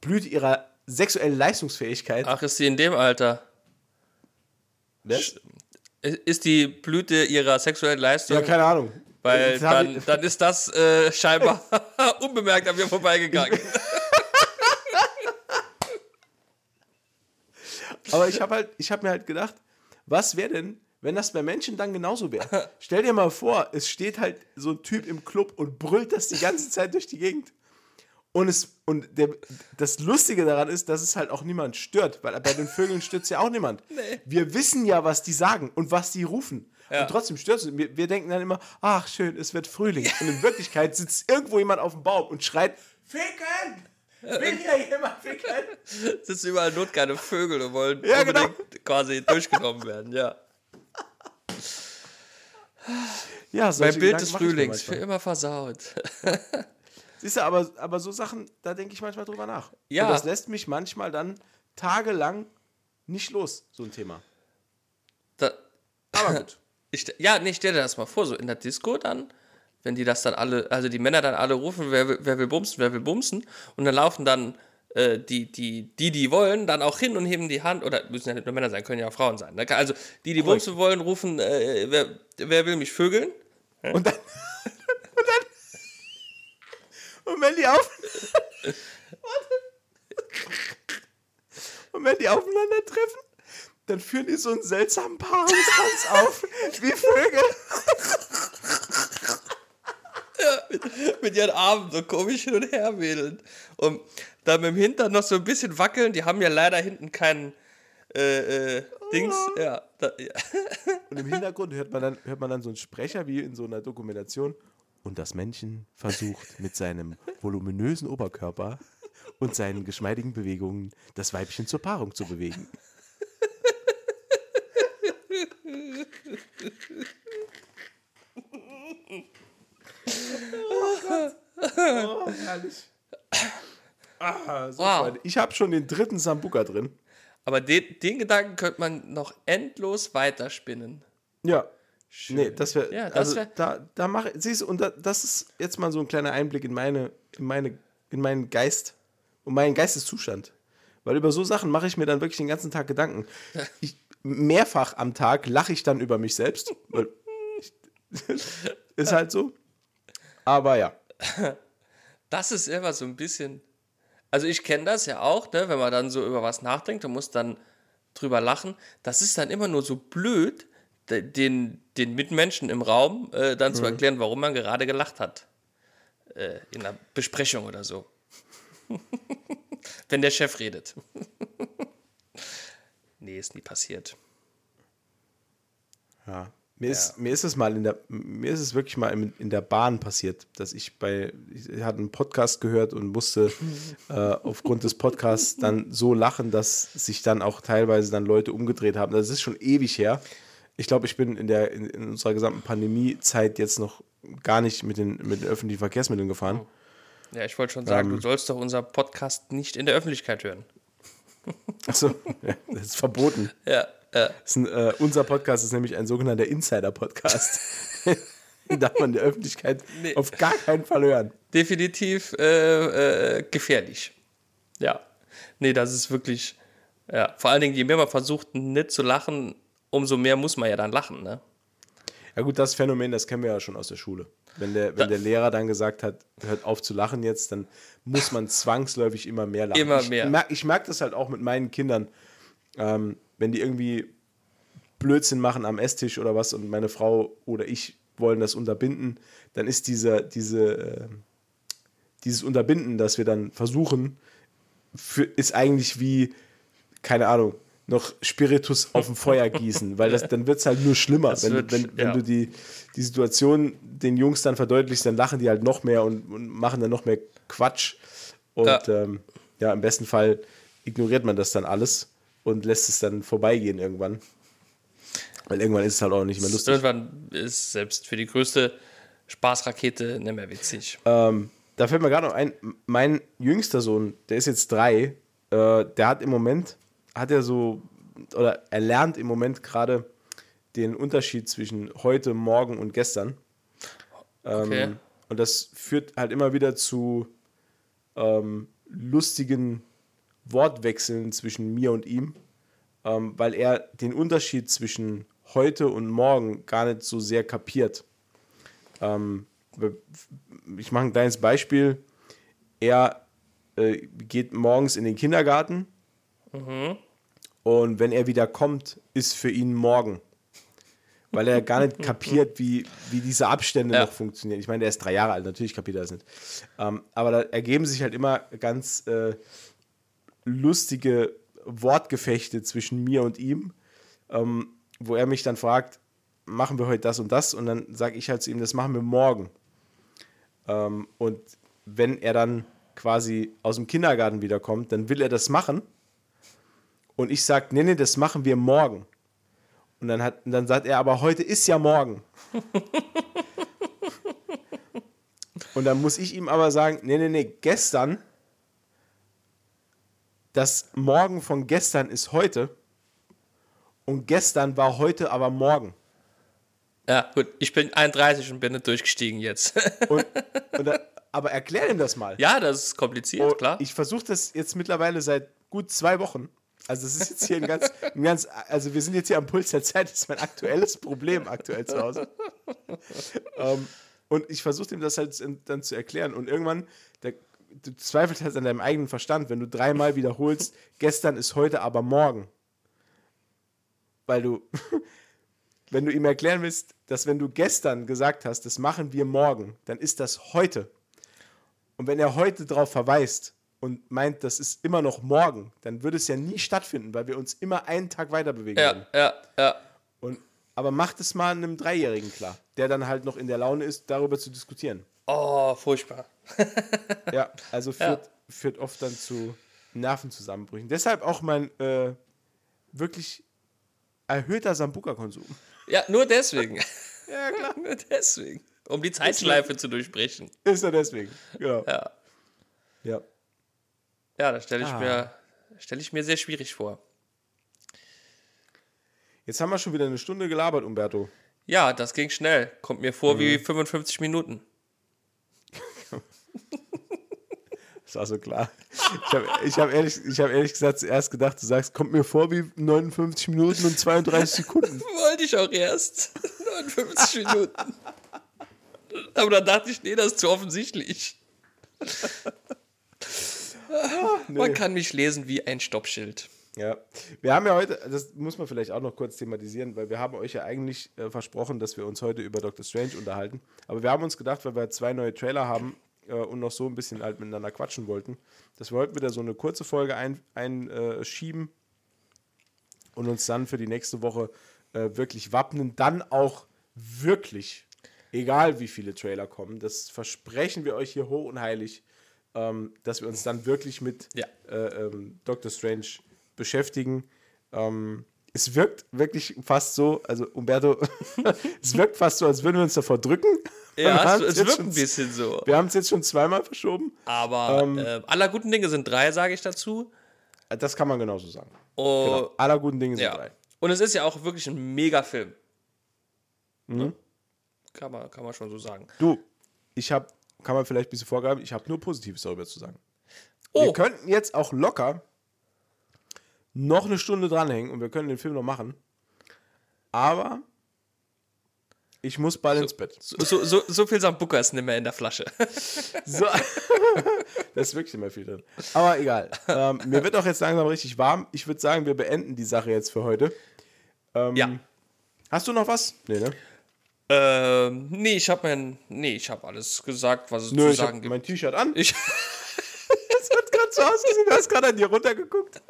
Blüte ihrer sexuellen Leistungsfähigkeit. Ach, ist sie in dem Alter? Was? Ist die Blüte ihrer sexuellen Leistung? Ja, keine Ahnung. Weil hab dann, dann ist das äh, scheinbar unbemerkt an mir vorbeigegangen. Aber ich habe halt, ich habe mir halt gedacht, was wäre denn, wenn das bei Menschen dann genauso wäre? Stell dir mal vor, es steht halt so ein Typ im Club und brüllt das die ganze Zeit durch die Gegend. Und, es, und der, das Lustige daran ist, dass es halt auch niemand stört, weil bei den Vögeln stört es ja auch niemand. Wir wissen ja, was die sagen und was die rufen. Und trotzdem stört es. Wir, wir denken dann immer, ach schön, es wird Frühling. Und in Wirklichkeit sitzt irgendwo jemand auf dem Baum und schreit, Ficken! Will hier jemand ficken? Es sind überall notgeile Vögel und wollen Ja, genau. unbedingt quasi durchgenommen werden, ja. Ja, Mein Bild Gedanken des Frühlings, für immer versaut. Siehst du, aber, aber so Sachen, da denke ich manchmal drüber nach. Ja. Und das lässt mich manchmal dann tagelang nicht los, so ein Thema. Da, Aber gut. ich, ja, nee, stell dir das mal vor, so in der Disco dann, wenn die das dann alle, also die Männer dann alle rufen, wer, will- wer will bumsen, wer will bumsen, und dann laufen dann äh, die, die, die, die wollen, dann auch hin und heben die Hand, oder müssen ja nicht nur Männer sein, können ja auch Frauen sein. Ne? Also die, die bumsen wollen, rufen, äh, wer, wer will mich vögeln? Und dann. Und wenn die auf. Und wenn die aufeinandertreffen, dann führen die so einen seltsamen Paarungstanz auf, wie Vögel. mit ihren Armen so komisch hin und her wedeln. Und dann mit dem Hintern noch so ein bisschen wackeln. Die haben ja leider hinten keinen äh, äh, Dings. Ja, da, ja. Und im Hintergrund hört man, dann, hört man dann so einen Sprecher wie in so einer Dokumentation. Und das Männchen versucht mit seinem voluminösen Oberkörper und seinen geschmeidigen Bewegungen das Weibchen zur Paarung zu bewegen. Oh, herrlich. Ah, so Wow. Ich habe schon den dritten Sambuka drin. Aber den, den Gedanken könnte man noch endlos weiterspinnen. Ja. Nee, das wäre. Ja, das also wär- da, da mache siehst du, und da, das ist jetzt mal so ein kleiner Einblick in meine, in meine, in meinen Geist und meinen Geisteszustand. Weil über so Sachen mache ich mir dann wirklich den ganzen Tag Gedanken. Ich, mehrfach am Tag lache ich dann über mich selbst. Ist halt so. Aber ja. Das ist immer so ein bisschen. Also ich kenne das ja auch, ne, wenn man dann so über was nachdenkt und muss dann drüber lachen. Das ist dann immer nur so blöd, de- den, den Mitmenschen im Raum äh, dann zu erklären, warum man gerade gelacht hat. Äh, in einer Besprechung oder so. wenn der Chef redet. nee, ist nie passiert. Ja. Mir, Ist, mir ist es mal in der, mir ist es wirklich mal in, in der Bahn passiert, dass ich bei, ich hatte einen Podcast gehört und musste äh, aufgrund des Podcasts dann so lachen, dass sich dann auch teilweise dann Leute umgedreht haben. Das ist schon ewig her. Ich glaube, ich bin in der, in, in unserer gesamten Pandemiezeit jetzt noch gar nicht mit den, mit den öffentlichen Verkehrsmitteln gefahren. Ja, ich wollte schon sagen, Ähm. du sollst doch unser Podcast nicht in der Öffentlichkeit hören. Achso, ja, das ist verboten. Ja, ja. Ein, äh, unser Podcast ist nämlich ein sogenannter Insider-Podcast. Den darf man in der Öffentlichkeit Nee. auf gar keinen Fall hören. definitiv äh, äh, gefährlich. Ja. Nee, das ist wirklich. Ja, vor allen Dingen, je mehr man versucht, nicht zu lachen, umso mehr muss man ja dann lachen, ne? Ja gut, das Phänomen, das kennen wir ja schon aus der Schule. Wenn der, wenn der Lehrer dann gesagt hat, hört auf zu lachen jetzt, dann muss man zwangsläufig immer mehr lachen. Immer ich mehr. Merk, ich merke das halt auch mit meinen Kindern, ähm, wenn die irgendwie Blödsinn machen am Esstisch oder was und meine Frau oder ich wollen das unterbinden, dann ist dieser, diese, äh, dieses Unterbinden, das wir dann versuchen, für, ist eigentlich wie, keine Ahnung, noch Spiritus auf dem Feuer gießen, weil das, dann wird es halt nur schlimmer. Das Wenn, wird- wenn, wenn ja. du die, die Situation den Jungs dann verdeutlichst, dann lachen die halt noch mehr und, und machen dann noch mehr Quatsch. Und Ja. Ähm, ja, im besten Fall ignoriert man das dann alles und lässt es dann vorbeigehen irgendwann. Weil irgendwann ist es halt auch nicht mehr lustig. Irgendwann ist selbst für die größte Spaßrakete nicht mehr witzig. Ähm, da fällt mir gerade noch ein, mein jüngster Sohn, der ist jetzt drei, äh, der hat im Moment, hat er so, oder er lernt im Moment gerade den Unterschied zwischen heute, morgen und gestern. Okay. Ähm, und das führt halt immer wieder zu ähm, lustigen Wortwechseln zwischen mir und ihm, ähm, weil er den Unterschied zwischen heute und morgen gar nicht so sehr kapiert. Ähm, ich mache ein kleines Beispiel. Er äh, geht morgens in den Kindergarten und wenn er wieder kommt, ist für ihn morgen. Weil er gar nicht kapiert, wie, wie diese Abstände Ja. noch funktionieren. Ich meine, der ist drei Jahre alt, natürlich kapiert er das nicht. Ähm, aber da ergeben sich halt immer ganz äh, lustige Wortgefechte zwischen mir und ihm, ähm, wo er mich dann fragt, machen wir heute das und das? Und dann sage ich halt zu ihm, das machen wir morgen. Ähm, und wenn er dann quasi aus dem Kindergarten wiederkommt, dann will er das machen. Und ich sage, nee, nee, das machen wir morgen. Und dann, hat, und dann sagt er, aber heute ist ja morgen. und dann muss ich ihm aber sagen, nee, nee, nee, gestern, das Morgen von gestern ist heute. Und gestern war heute aber morgen. Ja, gut, ich bin 31 und bin nicht durchgestiegen jetzt. Und, und da, aber erklär ihm das mal. ja, das ist kompliziert, Oh, klar. Ich versuche das jetzt mittlerweile seit gut zwei Wochen. Also es ist jetzt hier ein ganz, ein ganz, also wir sind jetzt hier am Puls der Zeit, das ist mein aktuelles Problem aktuell zu Hause. ähm, und ich versuche ihm das halt dann zu erklären. Und irgendwann, der, du zweifelst halt an deinem eigenen Verstand, wenn du dreimal wiederholst, gestern ist heute, aber morgen. Weil du, wenn du ihm erklären willst, dass wenn du gestern gesagt hast, das machen wir morgen, dann ist das heute. Und wenn er heute darauf verweist und meint, das ist immer noch morgen, dann würde es ja nie stattfinden, weil wir uns immer einen Tag weiter bewegen würden. ja, ja, ja. Und, aber macht es mal einem Dreijährigen klar, der dann halt noch in der Laune ist, darüber zu diskutieren. Oh, furchtbar. Ja, also führt, führt oft dann zu Nervenzusammenbrüchen. Deshalb auch mein äh, wirklich erhöhter Sambuka-Konsum. Ja, nur deswegen. Ja, klar. nur deswegen. Um die Zeitschleife zu durchbrechen. Ist ja deswegen. Genau. Ja. Ja. Ja, das stelle ich, Ah. mir, stell ich mir sehr schwierig vor. Jetzt haben wir schon wieder eine Stunde gelabert, Umberto. Ja, das ging schnell. Kommt mir vor Mhm. wie 55 Minuten. Das war so klar. Ich habe ich hab ehrlich, ich hab ehrlich gesagt zuerst gedacht, du sagst, kommt mir vor wie 59 Minuten und 32 Sekunden. Wollte ich auch erst. 59 Minuten. Aber dann dachte ich, nee, das ist zu offensichtlich. Man kann mich lesen wie ein Stoppschild. Ja, wir haben ja heute, das muss man vielleicht auch noch kurz thematisieren, weil wir haben euch ja eigentlich äh, versprochen, dass wir uns heute über Doctor Strange unterhalten. Aber wir haben uns gedacht, weil wir zwei neue Trailer haben äh, und noch so ein bisschen halt miteinander quatschen wollten, dass wir heute wieder so eine kurze Folge einschieben ein, äh, schieben und uns dann für die nächste Woche äh, wirklich wappnen. Dann auch wirklich, egal wie viele Trailer kommen, das versprechen wir euch hier hoch und heilig, ähm, dass wir uns dann wirklich mit Ja. äh, ähm, Doctor Strange beschäftigen. Ähm, es wirkt wirklich fast so, also Umberto, es wirkt fast so, als würden wir uns davor drücken. Ja, es, wirkt schon- ein bisschen so. Wir haben es jetzt schon zweimal verschoben. Aber Ähm, äh, aller guten Dinge sind drei, sage ich dazu. Das kann man genauso sagen. Oh, Genau. Aller guten Dinge sind ja. drei. Und es ist ja auch wirklich ein Mega-Film. Mhm. Kann, man, kann man schon so sagen. Du, ich habe, kann man vielleicht ein bisschen vorgaben, ich habe nur Positives darüber zu sagen. Oh, Wir könnten jetzt auch locker noch eine Stunde dranhängen und wir können den Film noch machen. Aber ich muss bald ins Bett. So, so, so, so viel Sambuca ist nicht mehr in der Flasche. So. da ist wirklich immer viel drin. Aber egal. Ähm, mir wird auch jetzt langsam richtig warm. Ich würde sagen, wir beenden die Sache jetzt für heute. Ähm, Ja. Hast du noch was? Nee, ne? Ähm, nee, ich habe mein, nee, ich habe alles gesagt, was es Nö, zu ich sagen habe gibt. mein T-Shirt an. Ich, Das hat gerade so ausgesehen, du hast gerade an dir runtergeguckt.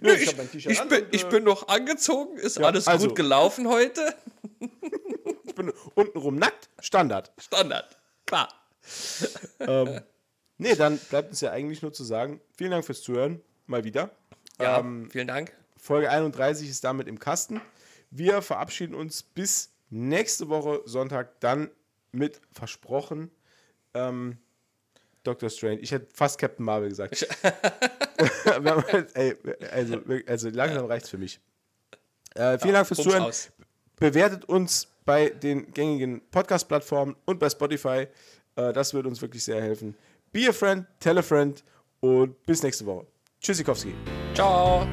Nö, ich, hab mein T-Shirt ich, bin, und, ich äh, bin noch angezogen, ist alles also- gut gelaufen heute. ich bin untenrum nackt. Standard. Standard. Klar. Nee, dann bleibt uns ja eigentlich nur zu sagen, vielen Dank fürs Zuhören. Mal wieder. Ja, Ähm, vielen Dank. Folge 31 ist damit im Kasten. Wir verabschieden uns bis nächste Woche Sonntag dann mit versprochen ähm, Doctor Strange. Ich hätte fast Captain Marvel gesagt. Ey, also, also langsam reicht's für mich. Äh, vielen Dank fürs Zuhören. aus. Bewertet uns bei den gängigen Podcast-Plattformen und bei Spotify. Äh, das würde uns wirklich sehr helfen. Be a friend, tell a friend und bis nächste Woche. Tschüssikowski. Ciao.